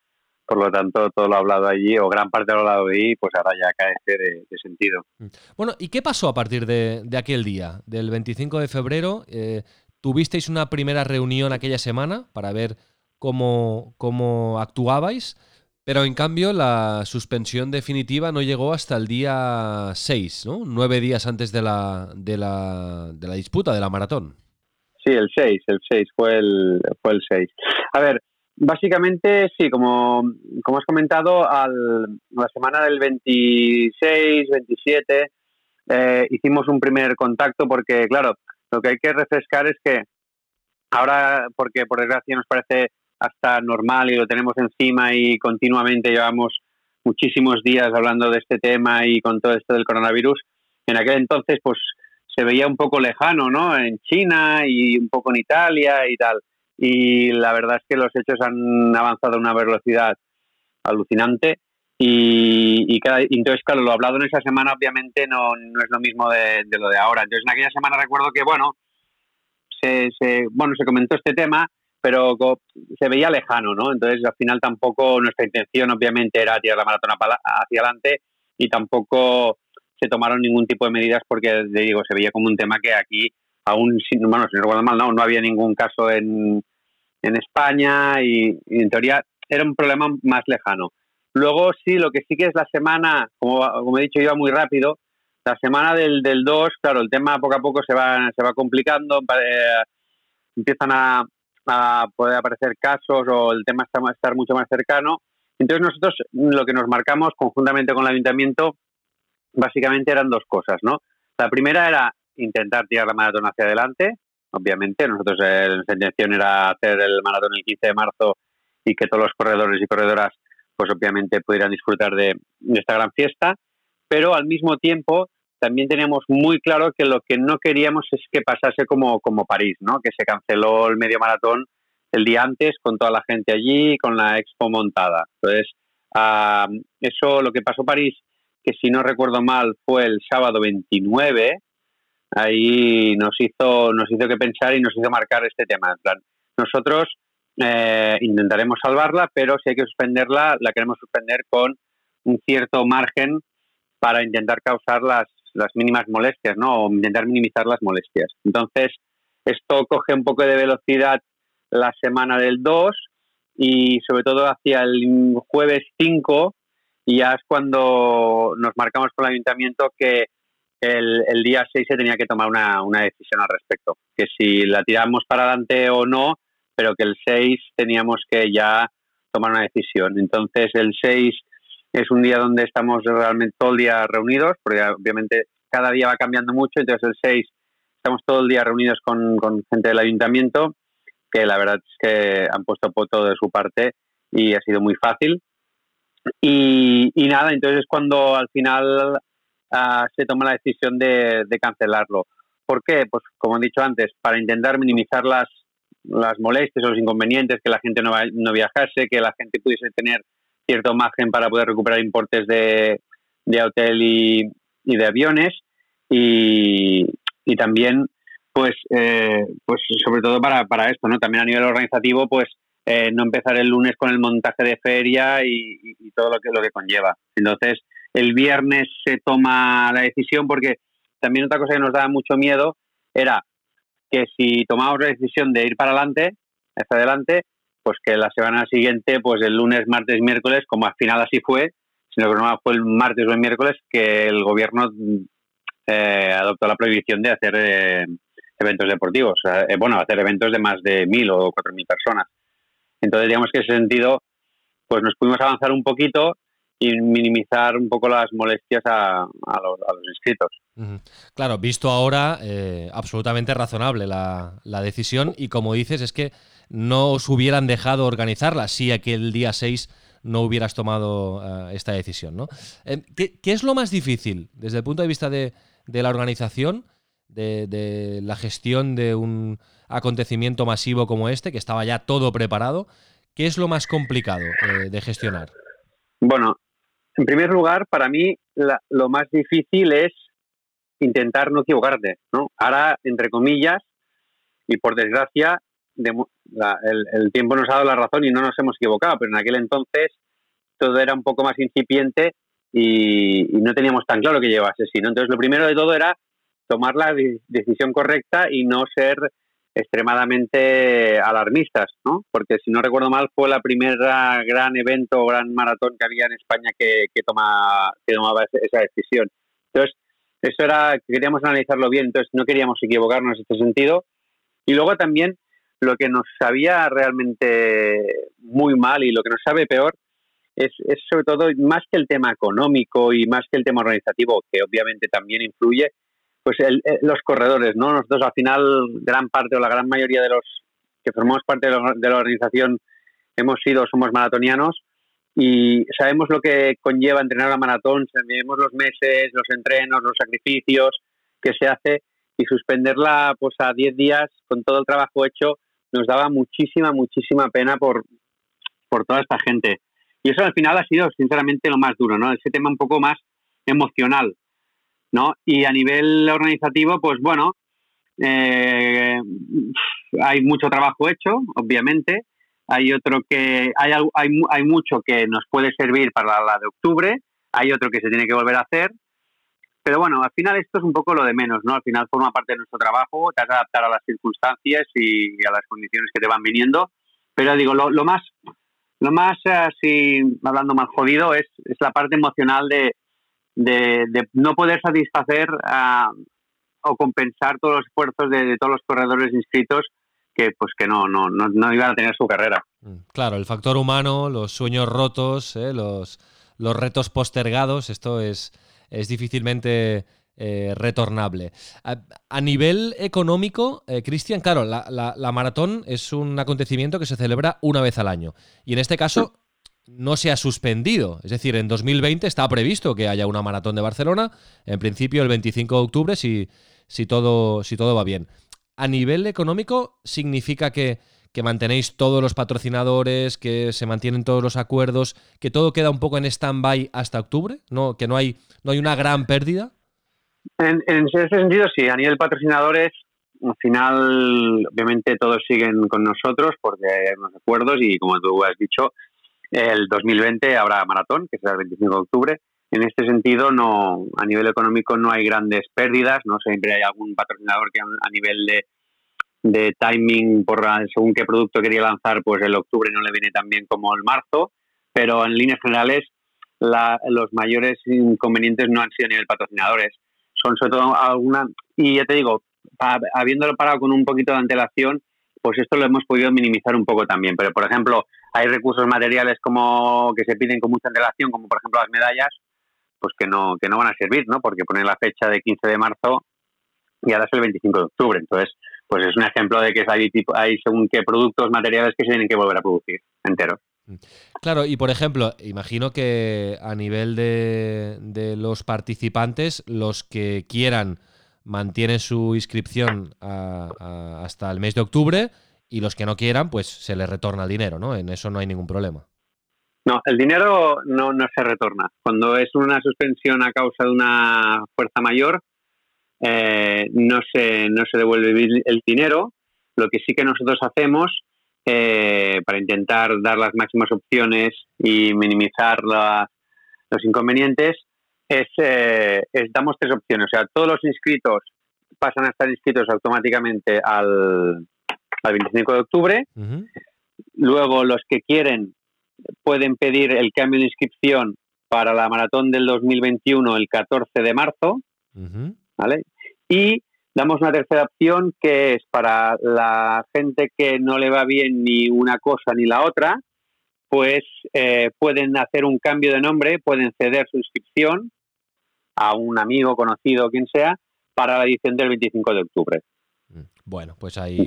por lo tanto todo lo hablado allí o gran parte de lo hablado allí pues ahora ya carece de, de sentido. Mm. Bueno, ¿y qué pasó a partir de, aquel día, del 25 de febrero? Eh, ¿Tuvisteis una primera reunión aquella semana para ver cómo, cómo actuabais? Pero en cambio la suspensión definitiva no llegó hasta el día 6, ¿no? Nueve días antes de la, de la, de la disputa, de la maratón. Sí, el 6, el 6, fue el, fue el 6. A ver, básicamente sí, como, como has comentado, al, la semana del 26, 27, eh, hicimos un primer contacto porque, claro, lo que hay que refrescar es que ahora, porque por desgracia nos parece hasta normal y lo tenemos encima y continuamente llevamos muchísimos días hablando de este tema y con todo esto del coronavirus, en aquel entonces pues se veía un poco lejano, ¿no? En China y un poco en Italia y tal. Y la verdad es que los hechos han avanzado a una velocidad alucinante y, cada, entonces, claro, lo hablado en esa semana obviamente no, no es lo mismo de, lo de ahora. Entonces, en aquella semana recuerdo que, bueno, se, se, bueno, se comentó este tema, pero se veía lejano, ¿no? Entonces, al final tampoco nuestra intención obviamente era tirar la maratón hacia adelante y tampoco se tomaron ningún tipo de medidas porque, le digo, se veía como un tema que aquí aún, bueno, si no recuerdo mal, no, no había ningún caso en, en España y, en teoría era un problema más lejano. Luego sí, lo que sí que es la semana, como, como he dicho, iba muy rápido. La semana del, del 2, claro, el tema poco a poco se va, se va complicando, eh, empiezan a, a, poder aparecer casos o el tema está estar mucho más cercano. Entonces nosotros lo que nos marcamos conjuntamente con el ayuntamiento básicamente eran dos cosas, ¿no? La primera era intentar tirar la maratón hacia adelante, obviamente. Nosotros, eh, nuestra intención era hacer el maratón el 15 de marzo y que todos los corredores y corredoras, pues obviamente pudieran disfrutar de, esta gran fiesta. Pero al mismo tiempo, también teníamos muy claro que lo que no queríamos es que pasase como, como París, ¿no? Que se canceló el medio maratón el día antes con toda la gente allí, con la expo montada. Entonces, ah, eso, lo que pasó París que si no recuerdo mal fue el sábado 29, ahí nos hizo, nos hizo que pensar y nos hizo marcar este tema. En plan, nosotros eh, intentaremos salvarla, pero si hay que suspenderla, la queremos suspender con un cierto margen para intentar causar las, las mínimas molestias, ¿no? O intentar minimizar las molestias. Entonces, esto coge un poco de velocidad la semana del 2 y sobre todo hacia el jueves 5 ya es cuando nos marcamos con el ayuntamiento que el, el día 6 se tenía que tomar una, una, decisión al respecto, que si la tiramos para adelante o no, pero que el 6 teníamos que ya tomar una decisión. Entonces el 6 es un día donde estamos realmente todo el día reunidos, porque obviamente cada día va cambiando mucho, entonces el 6 estamos todo el día reunidos con, con gente del ayuntamiento, que la verdad es que han puesto todo de su parte y ha sido muy fácil. Y, nada, entonces es cuando al final uh, se toma la decisión de, de, cancelarlo. ¿Por qué? Pues como he dicho antes, para intentar minimizar las, las molestias o los inconvenientes, que la gente no, no viajase, que la gente pudiese tener cierto margen para poder recuperar importes de, de hotel y, de aviones. Y, y también pues eh, pues sobre todo para, para esto no también a nivel organizativo pues eh, no empezar el lunes con el montaje de feria y, todo lo que lo que conlleva. Entonces el viernes se toma la decisión porque también otra cosa que nos daba mucho miedo era que si tomamos la decisión de ir para adelante hacia adelante pues que la semana siguiente, pues el lunes, martes, miércoles, como al final así fue, sino que no fue el martes o el miércoles que el gobierno eh, adoptó la prohibición de hacer eh, eventos deportivos, eh, bueno, hacer eventos de más de mil o cuatro mil personas. Entonces, digamos que en ese sentido, pues nos pudimos avanzar un poquito y minimizar un poco las molestias a, a, los, a los, inscritos. Claro, visto ahora, eh, absolutamente razonable la, decisión y como dices, es que no os hubieran dejado organizarla si aquel día 6 no hubieras tomado uh, esta decisión. ¿no? Eh, ¿qué, ¿qué, es lo más difícil desde el punto de vista de, la organización, de, de, la gestión de un acontecimiento masivo como este, que estaba ya todo preparado? ¿Qué es lo más complicado eh, de gestionar? Bueno, en primer lugar, para mí la, lo más difícil es intentar no equivocarte, ¿no? Ahora, entre comillas, y por desgracia, de, la, el, tiempo nos ha dado la razón y no nos hemos equivocado, pero en aquel entonces todo era un poco más incipiente y, no teníamos tan claro que llevase así, ¿no? Entonces, lo primero de todo era tomar la decisión correcta y no ser extremadamente alarmistas, ¿no? Porque si no recuerdo mal fue la primera gran evento o gran maratón que había en España que, que, toma, que tomaba esa decisión. Entonces, eso era, queríamos analizarlo bien, entonces no queríamos equivocarnos en este sentido. Y luego también lo que nos sabía realmente muy mal y lo que nos sabe peor es, es sobre todo más que el tema económico y más que el tema organizativo, que obviamente también influye, pues el, el, los corredores, ¿no? Nosotros al final, gran parte o la gran mayoría de los que formamos parte de la, de la organización hemos sido, somos maratonianos y sabemos lo que conlleva entrenar a maratón, sabemos los meses, los entrenos, los sacrificios que se hace y suspenderla pues a 10 días con todo el trabajo hecho nos daba muchísima, muchísima pena por, por toda esta gente. Y eso al final ha sido sinceramente lo más duro, ¿no? Ese tema un poco más emocional, ¿no? Y a nivel organizativo, pues bueno, eh, hay mucho trabajo hecho, obviamente. Hay otro que hay, hay, hay mucho que nos puede servir para la de octubre, hay otro que se tiene que volver a hacer. Pero bueno, al final esto es un poco lo de menos, ¿no? Al final forma parte de nuestro trabajo, te has de adaptar a las circunstancias y a las condiciones que te van viniendo. Pero digo, lo, lo más, lo más, así, hablando más jodido, es, es la parte emocional de, de, de no poder satisfacer uh, o compensar todos los esfuerzos de, de, todos los corredores inscritos que pues que no, no, no, no, iban a tener su carrera. Claro, el factor humano, los sueños rotos, ¿eh? los, los retos postergados, esto es, es difícilmente eh, retornable. A, nivel económico, eh, Cristian, claro, la, la, la, maratón es un acontecimiento que se celebra una vez al año. Y en este caso no se ha suspendido. Es decir, en 2020 está previsto que haya una maratón de Barcelona, en principio el 25 de octubre, si, si, todo, si todo va bien. A nivel económico, significa que, que mantenéis todos los patrocinadores, que se mantienen todos los acuerdos, que todo queda un poco en stand-by hasta octubre, ¿no? que no hay, no hay una gran pérdida. En, en ese sentido, sí. A nivel patrocinadores, al final, obviamente, todos siguen con nosotros porque hay unos acuerdos y, como tú has dicho, el 2020 habrá maratón, que será el 25 de octubre. En este sentido, no a nivel económico no hay grandes pérdidas, no siempre hay algún patrocinador que a nivel de, de timing por según qué producto quería lanzar, pues el octubre no le viene tan bien como el marzo, pero en líneas generales la, los mayores inconvenientes no han sido a nivel patrocinadores, son sobre todo alguna, y ya te digo, habiéndolo parado con un poquito de antelación, pues esto lo hemos podido minimizar un poco también, pero por ejemplo, hay recursos materiales como que se piden con mucha antelación, como por ejemplo las medallas, pues que no, que no van a servir, ¿no? Porque ponen la fecha de 15 de marzo y ahora es el 25 de octubre. Entonces, pues es un ejemplo de que hay, tipo, hay según qué productos materiales que se tienen que volver a producir enteros. Claro, y por ejemplo, imagino que a nivel de, de los participantes, los que quieran mantienen su inscripción hasta el mes de octubre y los que no quieran, pues se les retorna el dinero, ¿no? En eso no hay ningún problema. No, el dinero no, no se retorna. Cuando es una suspensión a causa de una fuerza mayor, eh, no, se, no se devuelve el dinero. Lo que sí que nosotros hacemos eh, para intentar dar las máximas opciones y minimizar los inconvenientes es, eh, es, damos tres opciones. O sea, todos los inscritos pasan a estar inscritos automáticamente al, al 25 de octubre. Luego, los que quieren pueden pedir el cambio de inscripción para la maratón del 2021 el 14 de marzo. ¿Vale? Y damos una tercera opción que es para la gente que no le va bien ni una cosa ni la otra, pues eh, pueden hacer un cambio de nombre, pueden ceder su inscripción a un amigo, conocido, quien sea, para la edición del 25 de octubre. Bueno, pues hay,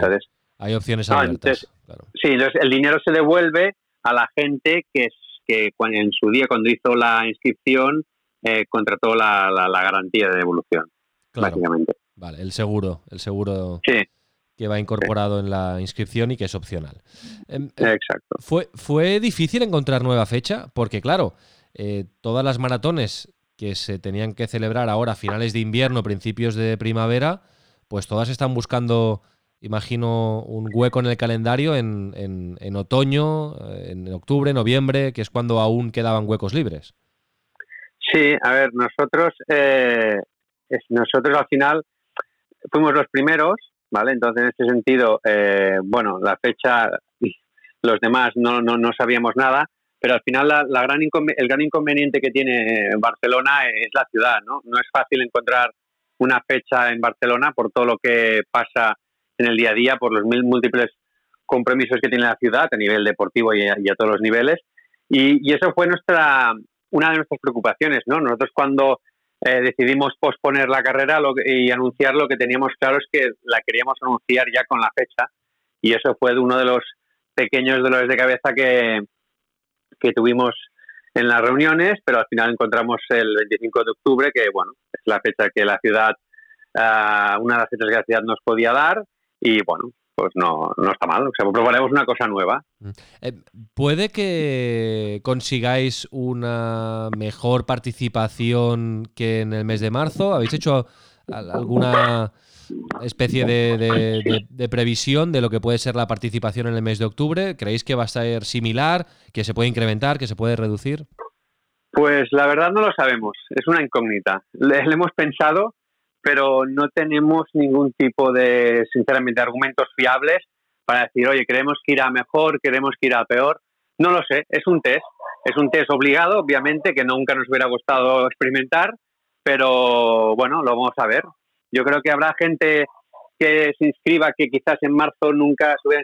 hay opciones abiertas. Sí, el dinero se devuelve a la gente que, que en su día, cuando hizo la inscripción, eh, contrató la, la, garantía de devolución, básicamente. Vale, el seguro, el seguro que va incorporado en la inscripción y que es opcional. Em, em, Exacto. ¿Fue, ¿Fue difícil encontrar nueva fecha? Porque claro, eh, todas las maratones que se tenían que celebrar ahora a finales de invierno, principios de primavera, pues todas están buscando, imagino, un hueco en el calendario en, en, otoño, eh, en octubre, noviembre, que es cuando aún quedaban huecos libres. Sí, a ver, nosotros, eh, nosotros al final fuimos los primeros, ¿vale? Entonces, en este sentido, eh, bueno, la fecha, los demás no, no, no sabíamos nada, pero al final la, gran el gran inconveniente que tiene Barcelona es la ciudad, ¿no? No es fácil encontrar una fecha en Barcelona por todo lo que pasa en el día a día, por los múltiples compromisos que tiene la ciudad a nivel deportivo y a, todos los niveles. Y, eso fue nuestra una de nuestras preocupaciones, ¿no? Nosotros cuando eh, decidimos posponer la carrera y anunciar lo que teníamos claro es que la queríamos anunciar ya con la fecha. Y eso fue uno de los pequeños dolores de cabeza que, que tuvimos en las reuniones, pero al final encontramos el 25 de octubre, que bueno, es la fecha que la ciudad, ah, una de las fechas que la ciudad nos podía dar, y bueno, pues no, no está mal. O sea, probaremos una cosa nueva. Mm. Eh, ¿Puede que consigáis una mejor participación que en el mes de marzo? ¿Habéis hecho alguna especie de, previsión de lo que puede ser la participación en el mes de octubre? ¿Creéis que va a ser similar, que se puede incrementar, que se puede reducir? Pues la verdad no lo sabemos, es una incógnita. Le, hemos pensado, pero no tenemos ningún tipo de, sinceramente, argumentos fiables para decir, oye, queremos que irá mejor, queremos que irá peor. No lo sé, es un test, es un test obligado, obviamente, que nunca nos hubiera gustado experimentar, pero bueno, lo vamos a ver. Yo creo que habrá gente que se inscriba que quizás en marzo nunca se hubiera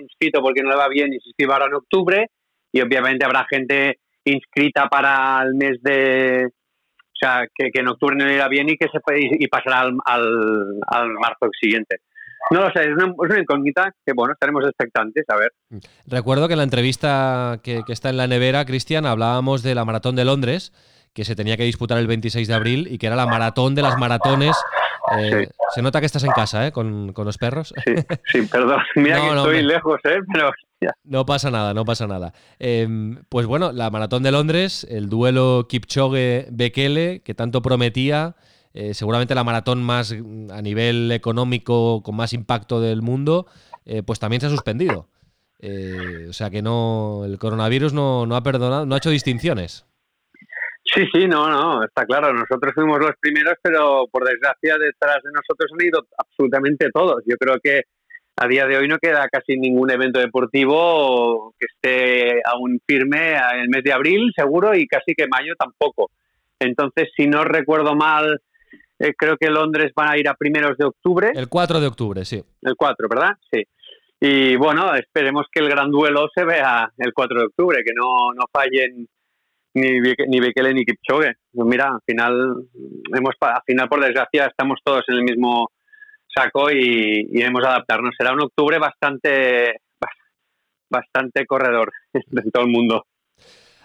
inscrito porque no le va bien y se inscriba ahora en octubre y obviamente habrá gente inscrita para el mes de sea que, en octubre no irá bien y que se y pasará al, al, marzo siguiente no lo sé, es es una, incógnita que, bueno, estaremos expectantes, a ver. Recuerdo que en la entrevista que, que está en la nevera, Cristian, hablábamos de la Maratón de Londres, que se tenía que disputar el 26 de abril y que era la maratón de las maratones eh, se nota que estás en casa, ¿eh? Con, los perros. Sí, sí perdón. Mira que estoy lejos, ¿eh? Pero No pasa nada, no pasa nada. Em, pues bueno, la maratón de Londres, el duelo Kipchoge-Bekele, que tanto prometía, eh, seguramente la maratón más a nivel económico con más impacto del mundo, pues también se ha suspendido. o sea que no, el coronavirus no, no ha perdonado, no ha hecho distinciones. Sí, sí, no, no, está claro. Nosotros fuimos los primeros, pero por desgracia detrás de nosotros han ido absolutamente todos. Yo creo que a día de hoy no queda casi ningún evento deportivo que esté aún firme en el mes de abril, seguro, y casi que mayo tampoco. Entonces, si no recuerdo mal, eh, creo que Londres va a ir a primeros de octubre. El 4 de octubre, sí. El 4, ¿verdad? Sí. Y bueno, esperemos que el gran duelo se vea el 4 de octubre, que no, no fallen ni, ni Bekele ni Kipchoge. Pues mira, al final, hemos, al final, por desgracia, estamos todos en el mismo saco y, iremos a adaptarnos. Será un octubre bastante, bastante corredor de todo el mundo.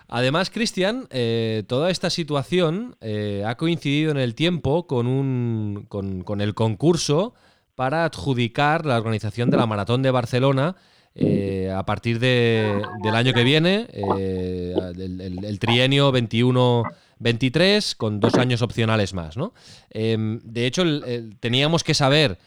Además, Cristian, eh, toda esta situación eh, ha coincidido en el tiempo con, un, con, con, el concurso para adjudicar la organización de la Maratón de Barcelona eh, a partir de, del año que viene, el, trienio 21-23, con dos años opcionales más. ¿no? Em, de hecho, teníamos que saber,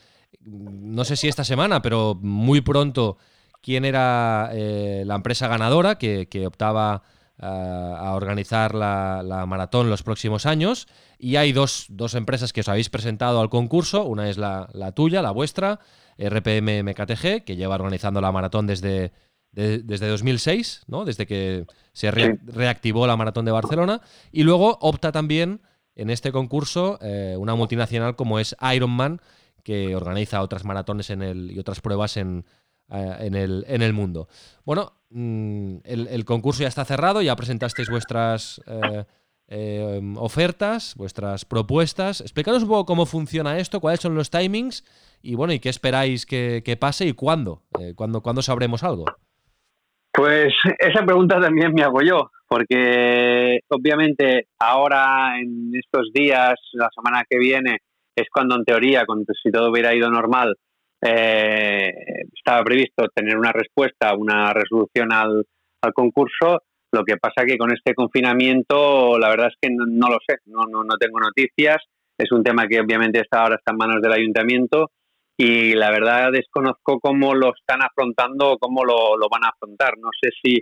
no sé si esta semana, pero muy pronto, quién era la empresa ganadora que, que optaba a organizar la, maratón los próximos años. Y hay dos, empresas que os habéis presentado al concurso. Una es la, tuya, la vuestra, RPM MKTG, que lleva organizando la maratón desde, desde 2006, ¿no? desde que se reactivó la maratón de Barcelona. Y luego opta también en este concurso eh, una multinacional como es Ironman, que organiza otras maratones en el, y otras pruebas en, eh, en, el, en el mundo. Bueno, Mm, el, concurso ya está cerrado, ya presentasteis vuestras eh, eh, ofertas, vuestras propuestas. Explícanos un poco cómo funciona esto, cuáles son los timings y bueno, y qué esperáis que, pase y cuándo, eh, cuándo, sabremos algo. Pues esa pregunta también me hago yo, porque obviamente ahora en estos días, la semana que viene, es cuando en teoría, si todo hubiera ido normal, eh, estaba previsto tener una respuesta, una resolución al, al, concurso. Lo que pasa que con este confinamiento, la verdad es que no, lo sé, no, no, no, tengo noticias. Es un tema que obviamente está ahora está en manos del ayuntamiento y la verdad desconozco cómo lo están afrontando o cómo lo, lo van a afrontar. No sé si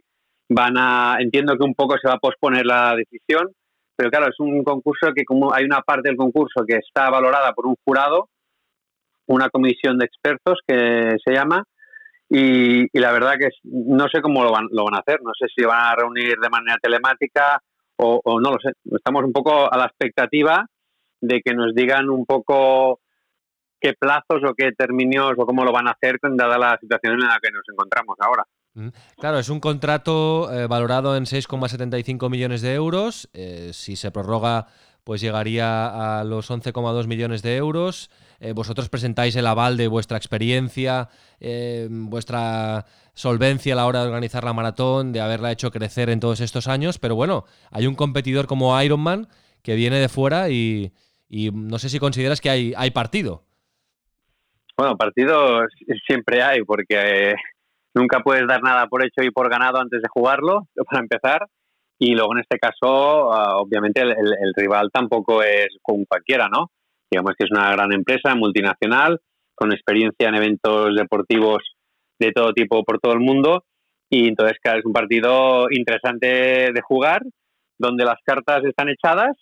van a, entiendo que un poco se va a posponer la decisión, pero claro, es un concurso que como hay una parte del concurso que está valorada por un jurado una comisión de expertos que se llama y, la verdad que no sé cómo lo van, lo van a hacer, no sé si van a reunir de manera telemática o, no lo sé. Estamos un poco a la expectativa de que nos digan un poco qué plazos o qué términos o cómo lo van a hacer dada la situación en la que nos encontramos ahora. Mm. Claro, es un contrato eh, valorado en 6,75 millones de euros. Eh, si se prorroga, pues llegaría a los 11,2 millones de euros. Eh, vosotros presentáis el aval de vuestra experiencia, eh, vuestra solvencia a la hora de organizar la maratón, de haberla hecho crecer en todos estos años, pero bueno, hay un competidor como Ironman que viene de fuera y, no sé si consideras que hay partido. Bueno, partido siempre hay, porque eh, nunca puedes dar nada por hecho y por ganado antes de jugarlo, para empezar. Y luego en este caso, ah, obviamente el, rival tampoco es con cualquiera, ¿no? Digamos que es una gran empresa multinacional con experiencia en eventos deportivos de todo tipo por todo el mundo y entonces es un partido interesante de jugar donde las cartas están echadas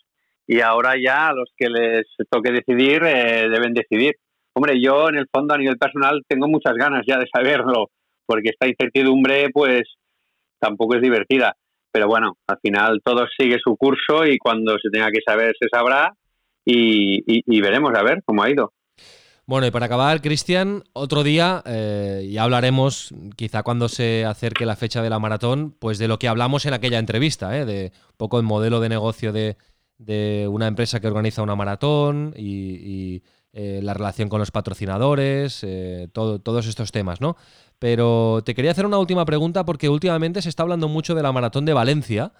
y ahora ya los que les toque decidir eh, deben decidir. Hombre, yo en el fondo a nivel personal tengo muchas ganas ya de saberlo porque esta incertidumbre pues tampoco es divertida. Pero bueno, al final todo sigue su curso y cuando se tenga que saber se sabrá y, veremos a ver cómo ha ido. Bueno, y para acabar, Cristian, otro día eh, ya hablaremos, quizá cuando se acerque la fecha de la maratón, pues de lo que hablamos en aquella entrevista, ¿eh? de un poco el modelo de negocio de, una empresa que organiza una maratón y, eh, la relación con los patrocinadores, todos estos temas, ¿no? Pero te quería hacer una última pregunta porque últimamente se está hablando mucho de la maratón de Valencia,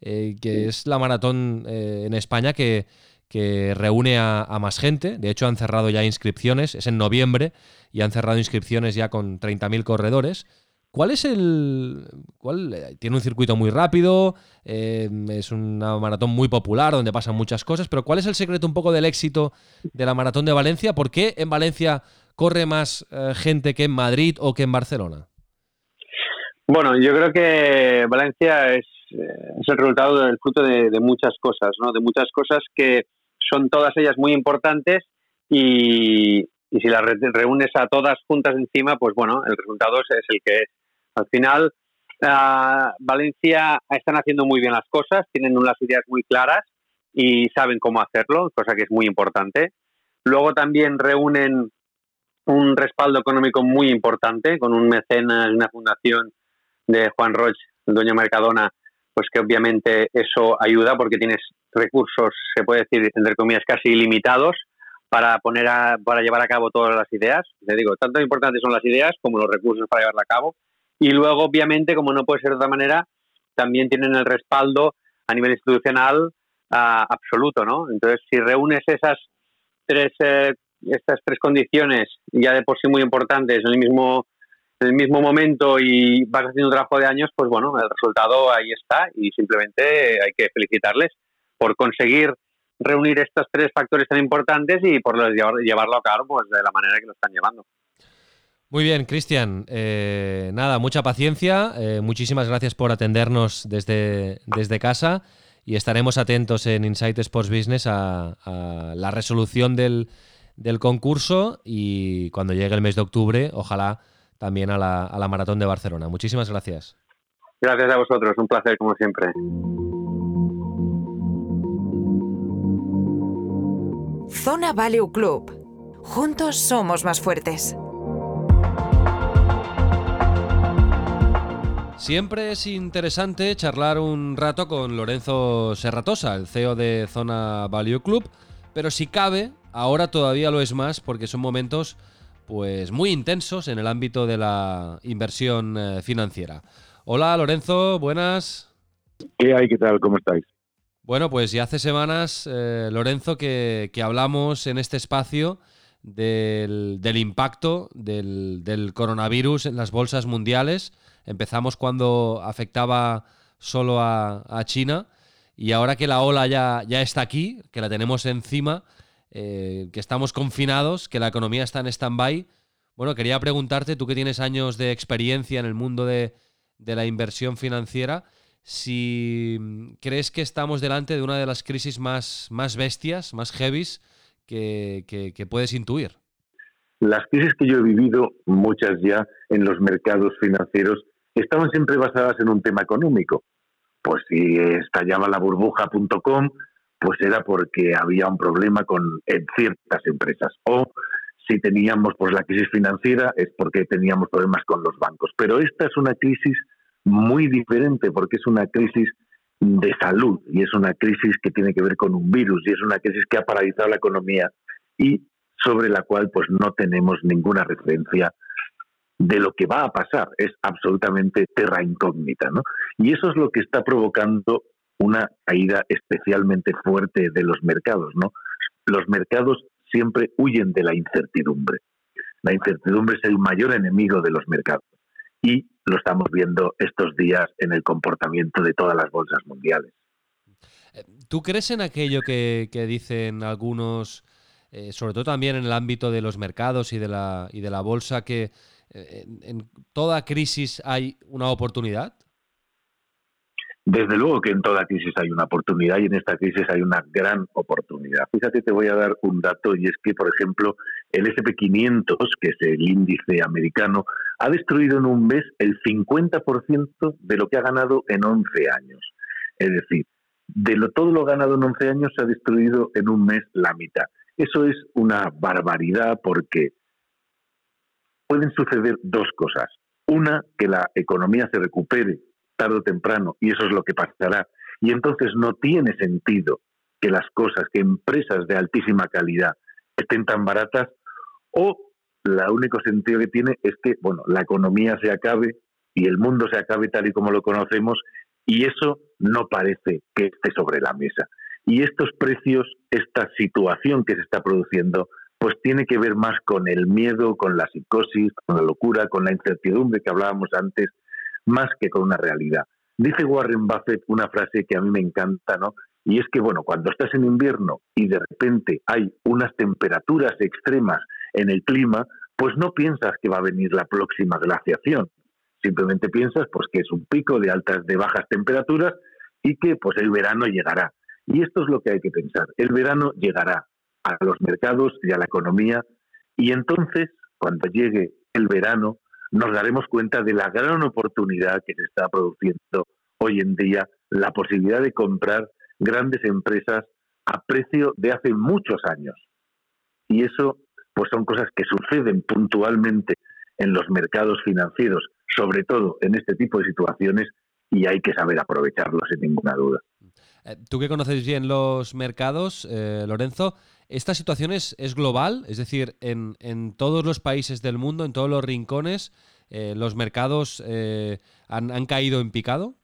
que es la maratón en España que que reúne a, más gente. De hecho, han cerrado ya inscripciones. Es en noviembre y han cerrado inscripciones ya con 30.000 corredores. ¿Cuál es el...? Cuál, eh, tiene un circuito muy rápido, eh, es una maratón muy popular donde pasan muchas cosas, pero ¿cuál es el secreto un poco del éxito de la maratón de Valencia? ¿Por qué en Valencia corre más eh, gente que en Madrid o que en Barcelona? Bueno, yo creo que Valencia es, el resultado del fruto de, de muchas cosas, ¿no? De muchas cosas que son todas ellas muy importantes y si las reúnes a todas juntas encima, pues bueno, el resultado es, el que es. Al final, uh, Valencia están haciendo muy bien las cosas, tienen unas ideas muy claras y saben cómo hacerlo, cosa que es muy importante. Luego también reúnen un respaldo económico muy importante con un mecenas, una fundación de Juan Roch, el dueño Mercadona, pues que obviamente eso ayuda porque tienes recursos, se puede decir, entre comillas, casi ilimitados para poner a, para llevar a cabo todas las ideas. Le digo, tanto importantes son las ideas como los recursos para llevarla a cabo. Y luego, obviamente, como no puede ser de otra manera, también tienen el respaldo a nivel institucional uh, absoluto, ¿no? Entonces, si reúnes esas tres, eh, estas tres condiciones ya de por sí muy importantes en el mismo en el mismo momento y vas haciendo un trabajo de años, pues bueno, el resultado ahí está y simplemente hay que felicitarles por conseguir reunir estos tres factores tan importantes y por llevarlo a cabo pues, de la manera que lo están llevando. Muy bien, Cristian. Eh, nada, mucha paciencia. Eh, muchísimas gracias por atendernos desde, desde casa y estaremos atentos en Insight Sports Business a, a la resolución del, del, concurso y cuando llegue el mes de octubre, ojalá también a la, a la Maratón de Barcelona. Muchísimas gracias. Gracias a vosotros, un placer como siempre. Zona Value Club. Juntos somos más fuertes. Siempre es interesante charlar un rato con Lorenzo Serratosa, el CEO de Zona Value Club, pero si cabe, ahora todavía lo es más porque son momentos pues muy intensos en el ámbito de la inversión eh, financiera. Hola Lorenzo, buenas. ¿Qué hay? ¿Qué tal? ¿Cómo estáis? Bueno, pues ya hace semanas, eh, Lorenzo, que, que, hablamos en este espacio del, del impacto del, del, coronavirus en las bolsas mundiales. Empezamos cuando afectaba solo a, China y ahora que la ola ya, ya está aquí, que la tenemos encima, eh, que estamos confinados, que la economía está en stand-by, bueno, quería preguntarte, tú que tienes años de experiencia en el mundo de, de la inversión financiera, si mm, crees que estamos delante de una de las crisis más, más bestias, más heavies que, que, que, puedes intuir. Las crisis que yo he vivido, muchas ya en los mercados financieros, estaban siempre basadas en un tema económico. Pues si estallaba la burbuja.com, pues era porque había un problema con ciertas empresas. O si teníamos pues la crisis financiera es porque teníamos problemas con los bancos. Pero esta es una crisis muy diferente porque es una crisis de salud y es una crisis que tiene que ver con un virus y es una crisis que ha paralizado la economía y sobre la cual pues no tenemos ninguna referencia de lo que va a pasar, es absolutamente terra incógnita, ¿no? Y eso es lo que está provocando una caída especialmente fuerte de los mercados, ¿no? Los mercados siempre huyen de la incertidumbre. La incertidumbre es el mayor enemigo de los mercados y lo estamos viendo estos días en el comportamiento de todas las bolsas mundiales. Eh, ¿Tú crees en aquello que, dicen algunos, eh, sobre todo también en el ámbito de los mercados y de la, y de la bolsa, que en, en toda crisis hay una oportunidad? Desde luego que en toda crisis hay una oportunidad y en esta crisis hay una gran oportunidad. Fíjate, te voy a dar un dato y es que, por ejemplo, el SP500, que es el índice americano, ha destruido en un mes el 50% de lo que ha ganado en 11 años. Es decir, de todo lo ganado en 11 años se ha destruido en un mes la mitad. Eso es una barbaridad porque pueden suceder dos cosas. Una, que la economía se recupere tarde o temprano, y eso es lo que pasará. Y entonces no tiene sentido que las cosas, que empresas de altísima calidad estén tan baratas, o el único sentido que tiene es que, bueno, la economía se acabe y el mundo se acabe tal y como lo conocemos, y eso no parece que esté sobre la mesa. Y estos precios, esta situación que se está produciendo, pues tiene que ver más con el miedo, con la psicosis, con la locura, con la incertidumbre que hablábamos antes, más que con una realidad. Dice Warren Buffett una frase que a mí me encanta, ¿no? Y es que, bueno, cuando estás en invierno y de repente hay unas temperaturas extremas en el clima, pues no piensas que va a venir la próxima glaciación. Simplemente piensas pues que es un pico de altas, de bajas temperaturas y que pues el verano llegará. Y esto es lo que hay que pensar. El verano llegará a los mercados y a la economía y entonces, cuando llegue el verano, nos daremos cuenta de la gran oportunidad que se está produciendo hoy en día, la posibilidad de comprar grandes empresas a precio de hace muchos años. Y eso pues son cosas que suceden puntualmente en los mercados financieros, sobre todo en este tipo de situaciones, y hay que saber aprovecharlo sin ninguna duda. Eh, tú que conoces bien los mercados, eh, Lorenzo, ¿esta situación es, global? Es decir, en, en, todos los países del mundo, en todos los rincones, eh, los mercados han, han, caído en picado?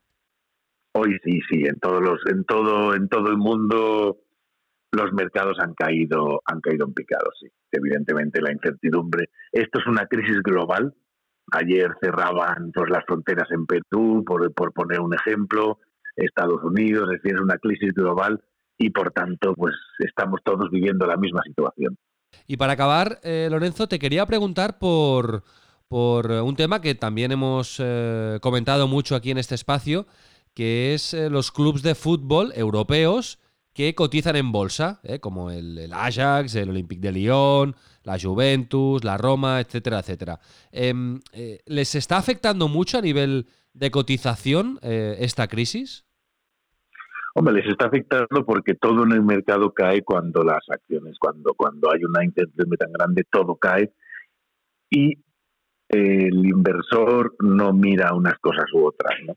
Hoy sí, sí, en todos los, en todo, en todo el mundo los mercados han caído, han caído en picado, sí. Evidentemente la incertidumbre. Esto es una crisis global. Ayer cerraban pues, las fronteras en Perú, por, por poner un ejemplo, Estados Unidos, es decir, es una crisis global y por tanto, pues estamos todos viviendo la misma situación. Y para acabar, eh, Lorenzo, te quería preguntar por, por un tema que también hemos eh, comentado mucho aquí en este espacio, que es eh, los clubes de fútbol europeos que cotizan en bolsa, ¿eh? como el, Ajax, el Olympique de Lyon, la Juventus, la Roma, etcétera, etcétera. Em, eh, ¿Les está afectando mucho a nivel de cotización esta crisis? Hombre, les está afectando porque todo en el mercado cae cuando las acciones, cuando, cuando hay una incertidumbre tan grande, todo cae y el inversor no mira unas cosas u otras, ¿no?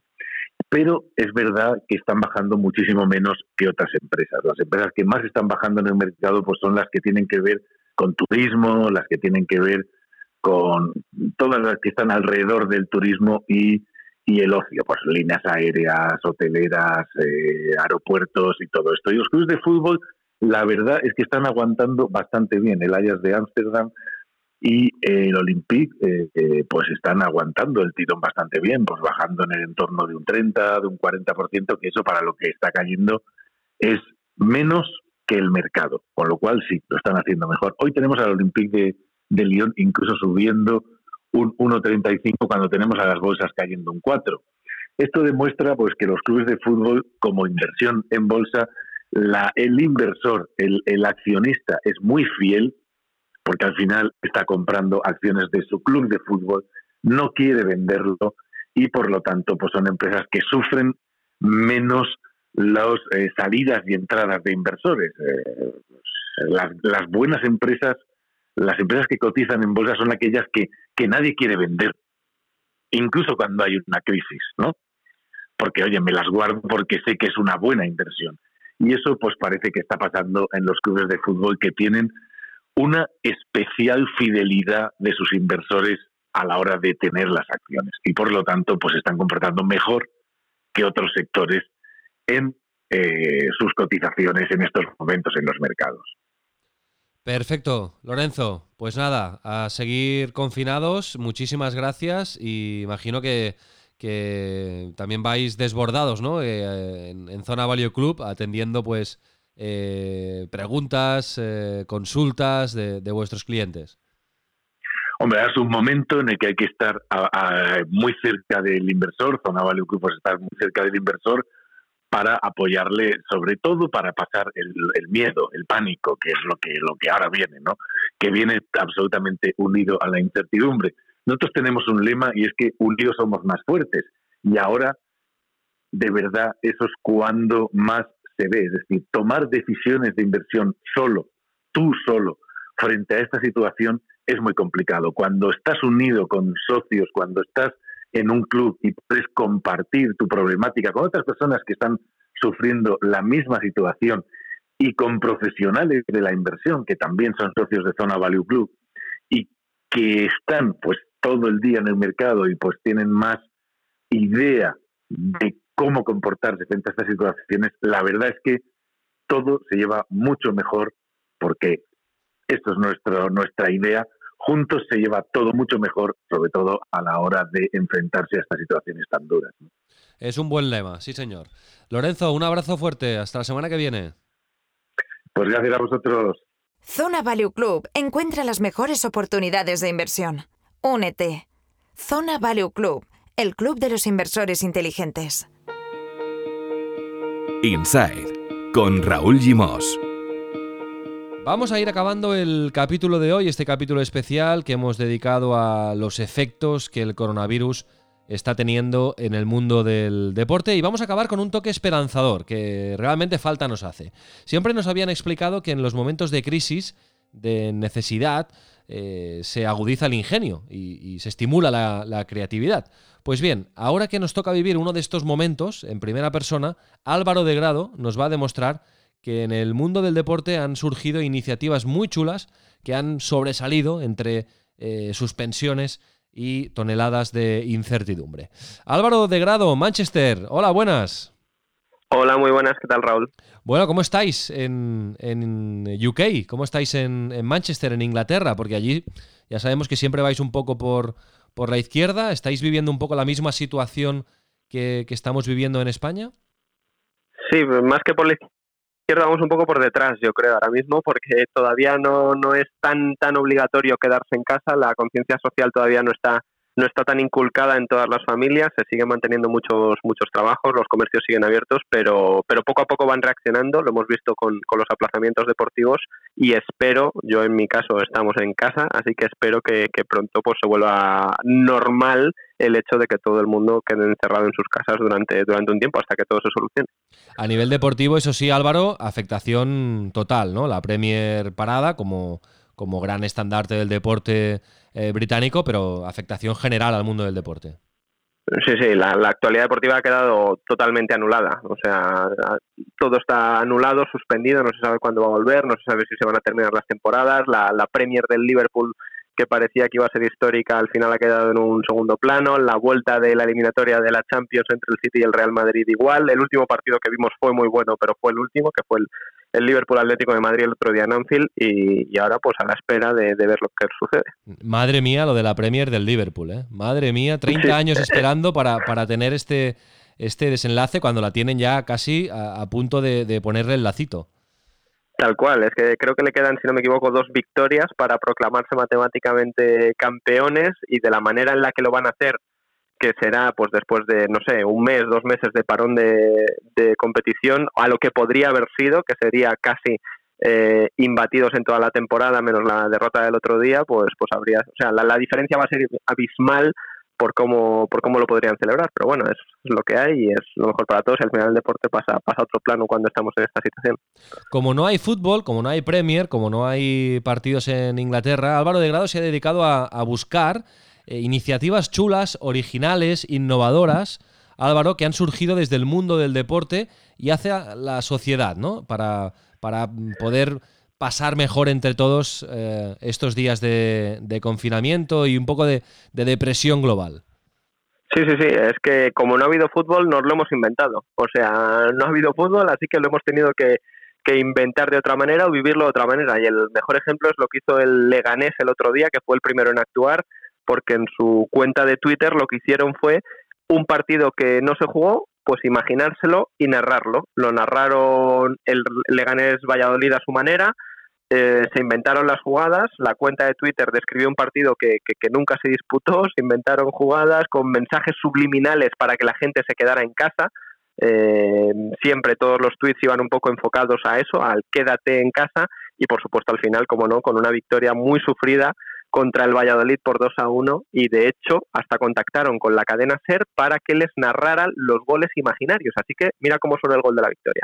Pero es verdad que están bajando muchísimo menos que otras empresas. Las empresas que más están bajando en el mercado pues son las que tienen que ver con turismo, las que tienen que ver con todas las que están alrededor del turismo y, el ocio, pues líneas aéreas, hoteleras, eh, aeropuertos y todo esto. Y los clubes de fútbol, la verdad es que están aguantando bastante bien. El Ajax de Ámsterdam y el Olympique eh, pues están aguantando el tirón bastante bien, pues bajando en el entorno de un 30, de un 40%, que eso para lo que está cayendo es menos que el mercado, con lo cual sí, lo están haciendo mejor. Hoy tenemos al Olympique de, Lyon incluso subiendo un 1,35 cuando tenemos a las bolsas cayendo un 4. Esto demuestra pues que los clubes de fútbol como inversión en bolsa, la, el inversor, el accionista es muy fiel porque al final está comprando acciones de su club de fútbol, no quiere venderlo y por lo tanto pues son empresas que sufren menos las eh, salidas y entradas de inversores. Eh, las, las, buenas empresas, las empresas que cotizan en bolsa son aquellas que, que nadie quiere vender, incluso cuando hay una crisis, ¿no? Porque, oye, me las guardo porque sé que es una buena inversión. Y eso pues parece que está pasando en los clubes de fútbol que tienen una especial fidelidad de sus inversores a la hora de tener las acciones y por lo tanto pues están comportando mejor que otros sectores en eh, sus cotizaciones en estos momentos en los mercados. Perfecto, Lorenzo. Pues nada, a seguir confinados. Muchísimas gracias y imagino que, también vais desbordados, ¿no? Eh, en, en, Zona Value Club, atendiendo pues eh, preguntas, eh, consultas de, vuestros clientes? Hombre, es un momento en el que hay que estar muy cerca del inversor, Zona Value Group pues estar muy cerca del inversor para apoyarle, sobre todo para pasar el, miedo, el pánico, que es lo que, lo que ahora viene, ¿no? Que viene absolutamente unido a la incertidumbre. Nosotros tenemos un lema y es que unidos somos más fuertes. Y ahora, de verdad, eso es cuando más se ve. Es decir, tomar decisiones de inversión solo, tú solo, frente a esta situación es muy complicado. Cuando estás unido con socios, cuando estás en un club y puedes compartir tu problemática con otras personas que están sufriendo la misma situación y con profesionales de la inversión que también son socios de Zona Value Club y que están pues todo el día en el mercado y pues tienen más idea de cómo comportarse frente a estas situaciones, la verdad es que todo se lleva mucho mejor porque Esto es nuestro, nuestra idea. Juntos se lleva todo mucho mejor, sobre todo a la hora de enfrentarse a estas situaciones tan duras. Es un buen lema, sí señor. Lorenzo, un abrazo fuerte. Hasta la semana que viene. Pues gracias a vosotros. Zona Value Club encuentra las mejores oportunidades de inversión. Únete. Zona Value Club, el club de los inversores inteligentes. Inside con Raúl Gimos. Vamos a ir acabando el capítulo de hoy, este capítulo especial que hemos dedicado a los efectos que el coronavirus está teniendo en el mundo del deporte y vamos a acabar con un toque esperanzador que realmente falta nos hace. Siempre nos habían explicado que en los momentos de crisis, de necesidad, eh, se agudiza el ingenio y, se estimula la, creatividad. Pues bien, ahora que nos toca vivir uno de estos momentos en primera persona, Álvaro de Grado nos va a demostrar que en el mundo del deporte han surgido iniciativas muy chulas que han sobresalido entre eh, suspensiones y toneladas de incertidumbre. Álvaro de Grado, Manchester. Hola, buenas. Hola, muy buenas. ¿Qué tal, Raúl? Bueno, ¿cómo estáis en, UK? ¿Cómo estáis en, Manchester, en Inglaterra? Porque allí ya sabemos que siempre vais un poco por, por la izquierda. ¿Estáis viviendo un poco la misma situación que, que estamos viviendo en España? Sí, más que por la izquierda vamos un poco por detrás, yo creo, ahora mismo, porque todavía no, no es tan, tan obligatorio quedarse en casa, la conciencia social todavía no está no está tan inculcada en todas las familias, se siguen manteniendo muchos muchos trabajos, los comercios siguen abiertos, pero, pero poco a poco van reaccionando, lo hemos visto con, con los aplazamientos deportivos y espero, yo en mi caso estamos en casa, así que espero que, que pronto pues se vuelva normal el hecho de que todo el mundo quede encerrado en sus casas durante, durante un tiempo hasta que todo se solucione. A nivel deportivo, eso sí, Álvaro, afectación total, ¿no? La Premier parada como, como gran estandarte del deporte eh, británico, pero afectación general al mundo del deporte. Sí, sí, la, actualidad deportiva ha quedado totalmente anulada. O sea, todo está anulado, suspendido, no se sabe cuándo va a volver, no se sabe si se van a terminar las temporadas. La, la Premier del Liverpool, que parecía que iba a ser histórica, al final ha quedado en un segundo plano. La vuelta de la eliminatoria de la Champions entre el City y el Real Madrid igual. El último partido que vimos fue muy bueno, pero fue el último, que fue el, el Liverpool Atlético de Madrid el otro día en Anfield y, ahora pues a la espera de, ver lo que sucede. Madre mía lo de la Premier del Liverpool, ¿eh? Madre mía, 30 años esperando para, para tener este, este desenlace cuando la tienen ya casi a, punto de, ponerle el lacito. Tal cual, es que creo que le quedan, si no me equivoco, dos victorias para proclamarse matemáticamente campeones y de la manera en la que lo van a hacer que será pues después de, no sé, un mes, dos meses de parón de, competición, a lo que podría haber sido, que sería casi eh, imbatidos en toda la temporada, menos la derrota del otro día, pues, pues habría, o sea, la, diferencia va a ser abismal por cómo, por cómo lo podrían celebrar, pero bueno, es, lo que hay y es lo mejor para todos y al final el deporte pasa, pasa a otro plano cuando estamos en esta situación. Como no hay fútbol, como no hay Premier, como no hay partidos en Inglaterra, Álvaro de Grado se ha dedicado a, a buscar eh, iniciativas chulas, originales, innovadoras, Álvaro, que han surgido desde el mundo del deporte y hacia la sociedad, ¿no? Para, para poder pasar mejor entre todos eh, estos días de, confinamiento y un poco de, depresión global. Sí, sí, sí, es que como no ha habido fútbol, nos lo hemos inventado. O sea, no ha habido fútbol, así que lo hemos tenido que, que inventar de otra manera o vivirlo de otra manera. Y el mejor ejemplo es lo que hizo el Leganés el otro día, que fue el primero en actuar, porque en su cuenta de Twitter lo que hicieron fue un partido que no se jugó, pues imaginárselo y narrarlo. Lo narraron el Leganés Valladolid a su manera, eh, se inventaron las jugadas, la cuenta de Twitter describió un partido que, que, nunca se disputó, se inventaron jugadas con mensajes subliminales para que la gente se quedara en casa. Eh, siempre todos los tweets iban un poco enfocados a eso, al quédate en casa y por supuesto al final, como no, con una victoria muy sufrida contra el Valladolid por 2 a 1 y de hecho hasta contactaron con la cadena SER para que les narraran los goles imaginarios. Así que mira cómo suena el gol de la victoria.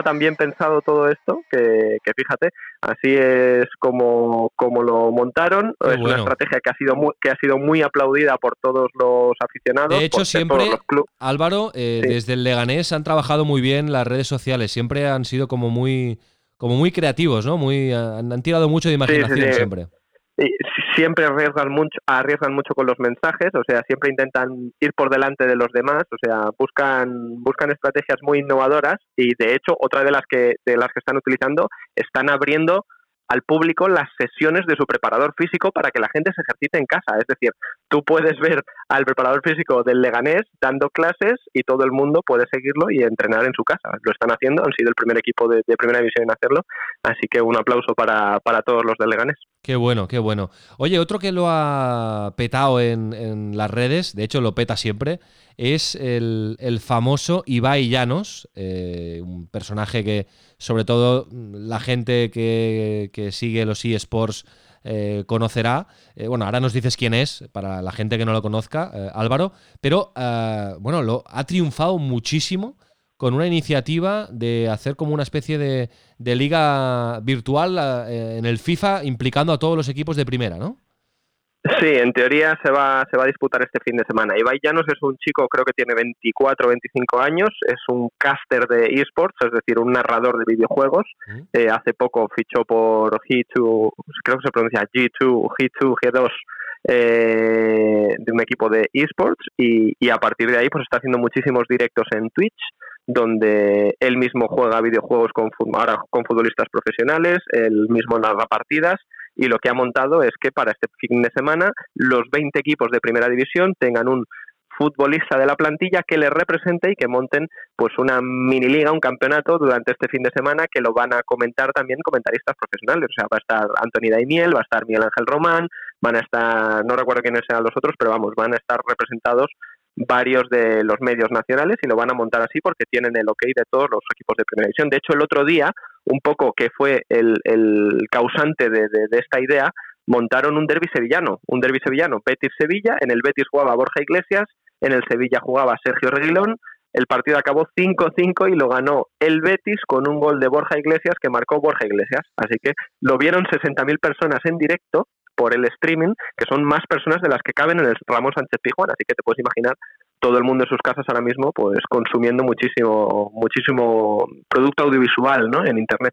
Estaba tan bien pensado todo esto que, que fíjate, así es como, como lo montaron. Es una estrategia que ha sido muy, que ha sido muy aplaudida por todos los aficionados. De hecho, siempre, los. Álvaro, eh, Sí. desde el Leganés han trabajado muy bien las redes sociales. Siempre han sido como muy, como muy creativos, ¿no? Muy, han, han tirado mucho de sí, imaginación sí. siempre. Siempre arriesgan mucho, arriesgan mucho con los mensajes, o sea, siempre intentan ir por delante de los demás, o sea, buscan buscan estrategias muy innovadoras y de hecho otra de las que de las que están utilizando están abriendo al público las sesiones de su preparador físico para que la gente se ejercite en casa. Es decir, tú puedes ver al preparador físico del Leganés dando clases y todo el mundo puede seguirlo y entrenar en su casa. Lo están haciendo, han sido el primer equipo de, primera división en hacerlo, así que un aplauso para, para todos los del Leganés. Qué bueno, qué bueno. Oye, otro que lo ha petado en, en las redes, de hecho lo peta siempre, es el, el famoso Ibai Llanos, eh, un personaje que sobre todo mm, la gente que, que sigue los eSports eh, conocerá. Eh, bueno, ahora nos dices quién es, para la gente que no lo conozca, eh, Álvaro, pero eh, bueno, lo, ha triunfado muchísimo con una iniciativa de hacer como una especie de, liga virtual en el FIFA implicando a todos los equipos de primera, ¿no? Sí, en teoría se va, se va a disputar este fin de semana. Ibai Llanos es un chico, creo que tiene 24 o 25 años, es un caster de esports, es decir, un narrador de videojuegos. Eh, hace poco fichó por G2, creo que se pronuncia G2, G2, G2, eh, de un equipo de esports y, y a partir de ahí pues está haciendo muchísimos directos en Twitch donde él mismo juega videojuegos con, ahora con futbolistas profesionales, él mismo narra partidas y lo que ha montado es que para este fin de semana los 20 equipos de primera división tengan un futbolista de la plantilla que les represente y que monten pues una mini liga, un campeonato durante este fin de semana que lo van a comentar también comentaristas profesionales. O sea, va a estar Anthony Daimiel, va a estar Miguel Ángel Román, van a estar, no recuerdo quiénes sean los otros, pero vamos, van a estar representados varios de los medios nacionales y lo van a montar así porque tienen el ok de todos los equipos de primera división. De hecho, el otro día, un poco que fue el, el causante de, de- de esta idea, montaron un derby sevillano, un derby sevillano, Betis-Sevilla, en el Betis jugaba Borja Iglesias, en el Sevilla jugaba Sergio Reguilón, el partido acabó 5-5 y lo ganó el Betis con un gol de Borja Iglesias que marcó Borja Iglesias. Así que lo vieron 60.000 personas en directo por el streaming, que son más personas de las que caben en el Ramón Sánchez Pizjuán. Así que te puedes imaginar todo el mundo en sus casas ahora mismo pues consumiendo muchísimo muchísimo producto audiovisual ¿no? en Internet.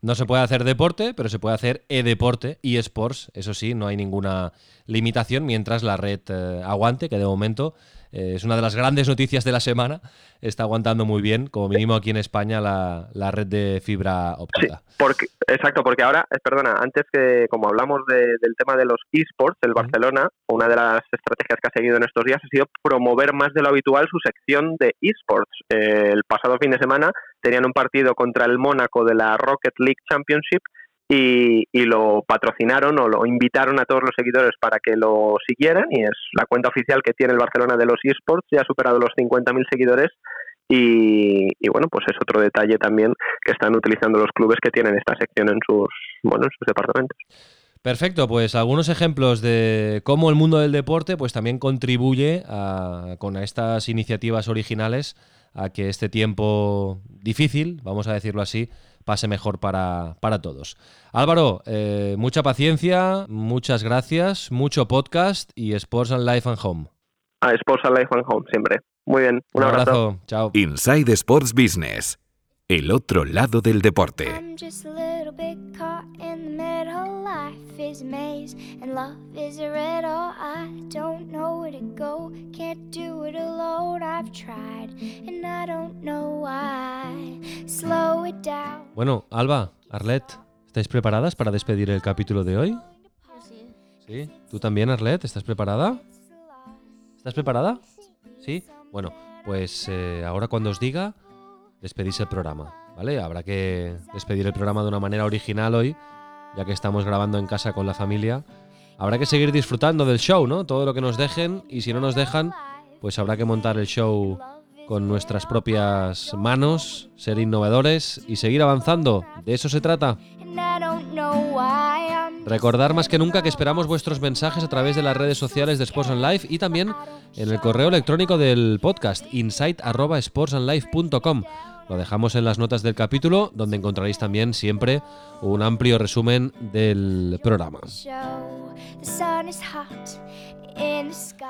No se puede hacer deporte, pero se puede hacer e-deporte, e-sports, eso sí, no hay ninguna limitación mientras la red eh, aguante, que de momento eh, es una de las grandes noticias de la semana, está aguantando muy bien, como mínimo aquí en España, la, la red de fibra óptica. Porque, exacto, porque ahora, eh, perdona, antes que como hablamos de- del tema de los esports, el Barcelona, una de las estrategias que ha seguido en estos días ha sido promover más de lo habitual su sección de esports. Eh, el pasado fin de semana tenían un partido contra el Mónaco de la Rocket League Championship y, y lo patrocinaron o lo invitaron a todos los seguidores para que lo siguieran y es la cuenta oficial que tiene el Barcelona de los esports, ya ha superado los 50.000 seguidores y, y, bueno, pues es otro detalle también que están utilizando los clubes que tienen esta sección en sus, bueno, en sus departamentos. Perfecto, pues algunos ejemplos de cómo el mundo del deporte pues también contribuye a- con estas iniciativas originales a que este tiempo difícil, vamos a decirlo así, pase mejor para, para todos. Álvaro, eh, mucha paciencia, muchas gracias, mucho podcast y Sports and Life and Home. A Sports and Life and Home, siempre. Muy bien, un, abrazo. Chao. Inside Sports Business. El otro lado del deporte. Bueno, Alba, Arlet, ¿estáis preparadas para despedir el capítulo de hoy? Sí. ¿Tú también, Arlet? ¿Estás preparada? ¿Estás preparada? Sí. Bueno, pues eh, ahora cuando os diga, despedís el programa, ¿vale? Habrá que despedir el programa de una manera original hoy, ya que estamos grabando en casa con la familia. Habrá que seguir disfrutando del show, ¿no? Todo lo que nos dejen y si no nos dejan, pues habrá que montar el show con nuestras propias manos, ser innovadores y seguir avanzando. De eso se trata. Recordar más que nunca que esperamos vuestros mensajes a través de las redes sociales de Sports and Life y también en el correo electrónico del podcast insight@sportsandlife.com. Lo dejamos en las notas del capítulo, donde encontraréis también siempre un amplio resumen del programa.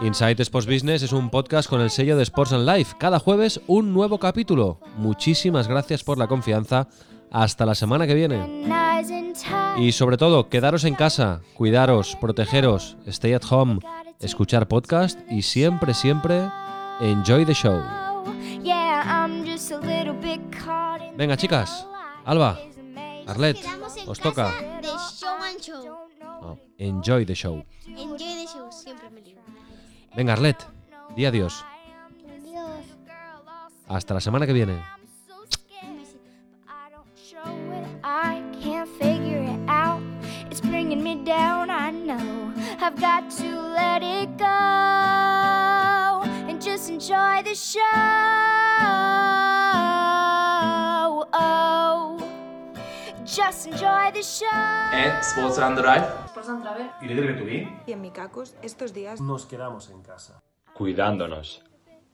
Inside Sports Business es un podcast con el sello de Sports and Life. Cada jueves un nuevo capítulo. Muchísimas gracias por la confianza. Hasta la semana que viene. Y sobre todo, quedaros en casa, cuidaros, protegeros, stay at home, escuchar podcast y siempre, siempre, enjoy the show. Venga, chicas. Alba, Arlet, os toca. Oh, enjoy the show. Enjoy the show, siempre me libro. Venga, Arlet, di adiós. Hasta la semana que viene. Figure it out. It's bringing me down, I know. I've got to let it go and just enjoy the show. Oh, just enjoy the show. Eh, Sports and Drive. Sports and Travel. ¿Y Y en mi cacos, estos días nos quedamos en casa. Cuidándonos.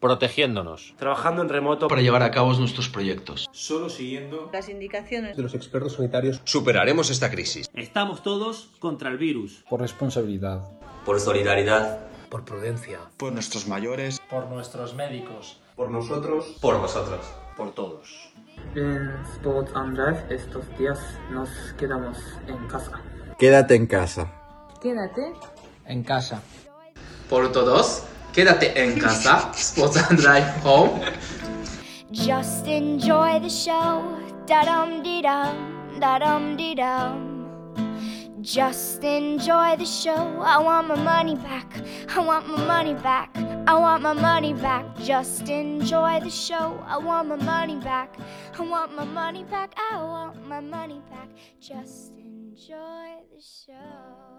Protegiéndonos. Trabajando en remoto para llevar a cabo nuestros proyectos. Solo siguiendo las indicaciones de los expertos sanitarios. Superaremos esta crisis. Estamos todos contra el virus. Por responsabilidad. Por solidaridad. Por prudencia. Por nuestros mayores. Por nuestros médicos. Por nosotros. Por vosotros. Por todos. En Sports and Drive estos días nos quedamos en casa. Quédate en casa. Quédate en casa. Por todos. Quédate en casa, Sports and Drive Home. Just enjoy the show, da dum dee dum, da dum dee dum. Just enjoy the show. I want my money back. I want my money back. I want my money back. Just enjoy the show. I want my money back. I want my money back. I want my money back. Just enjoy the show.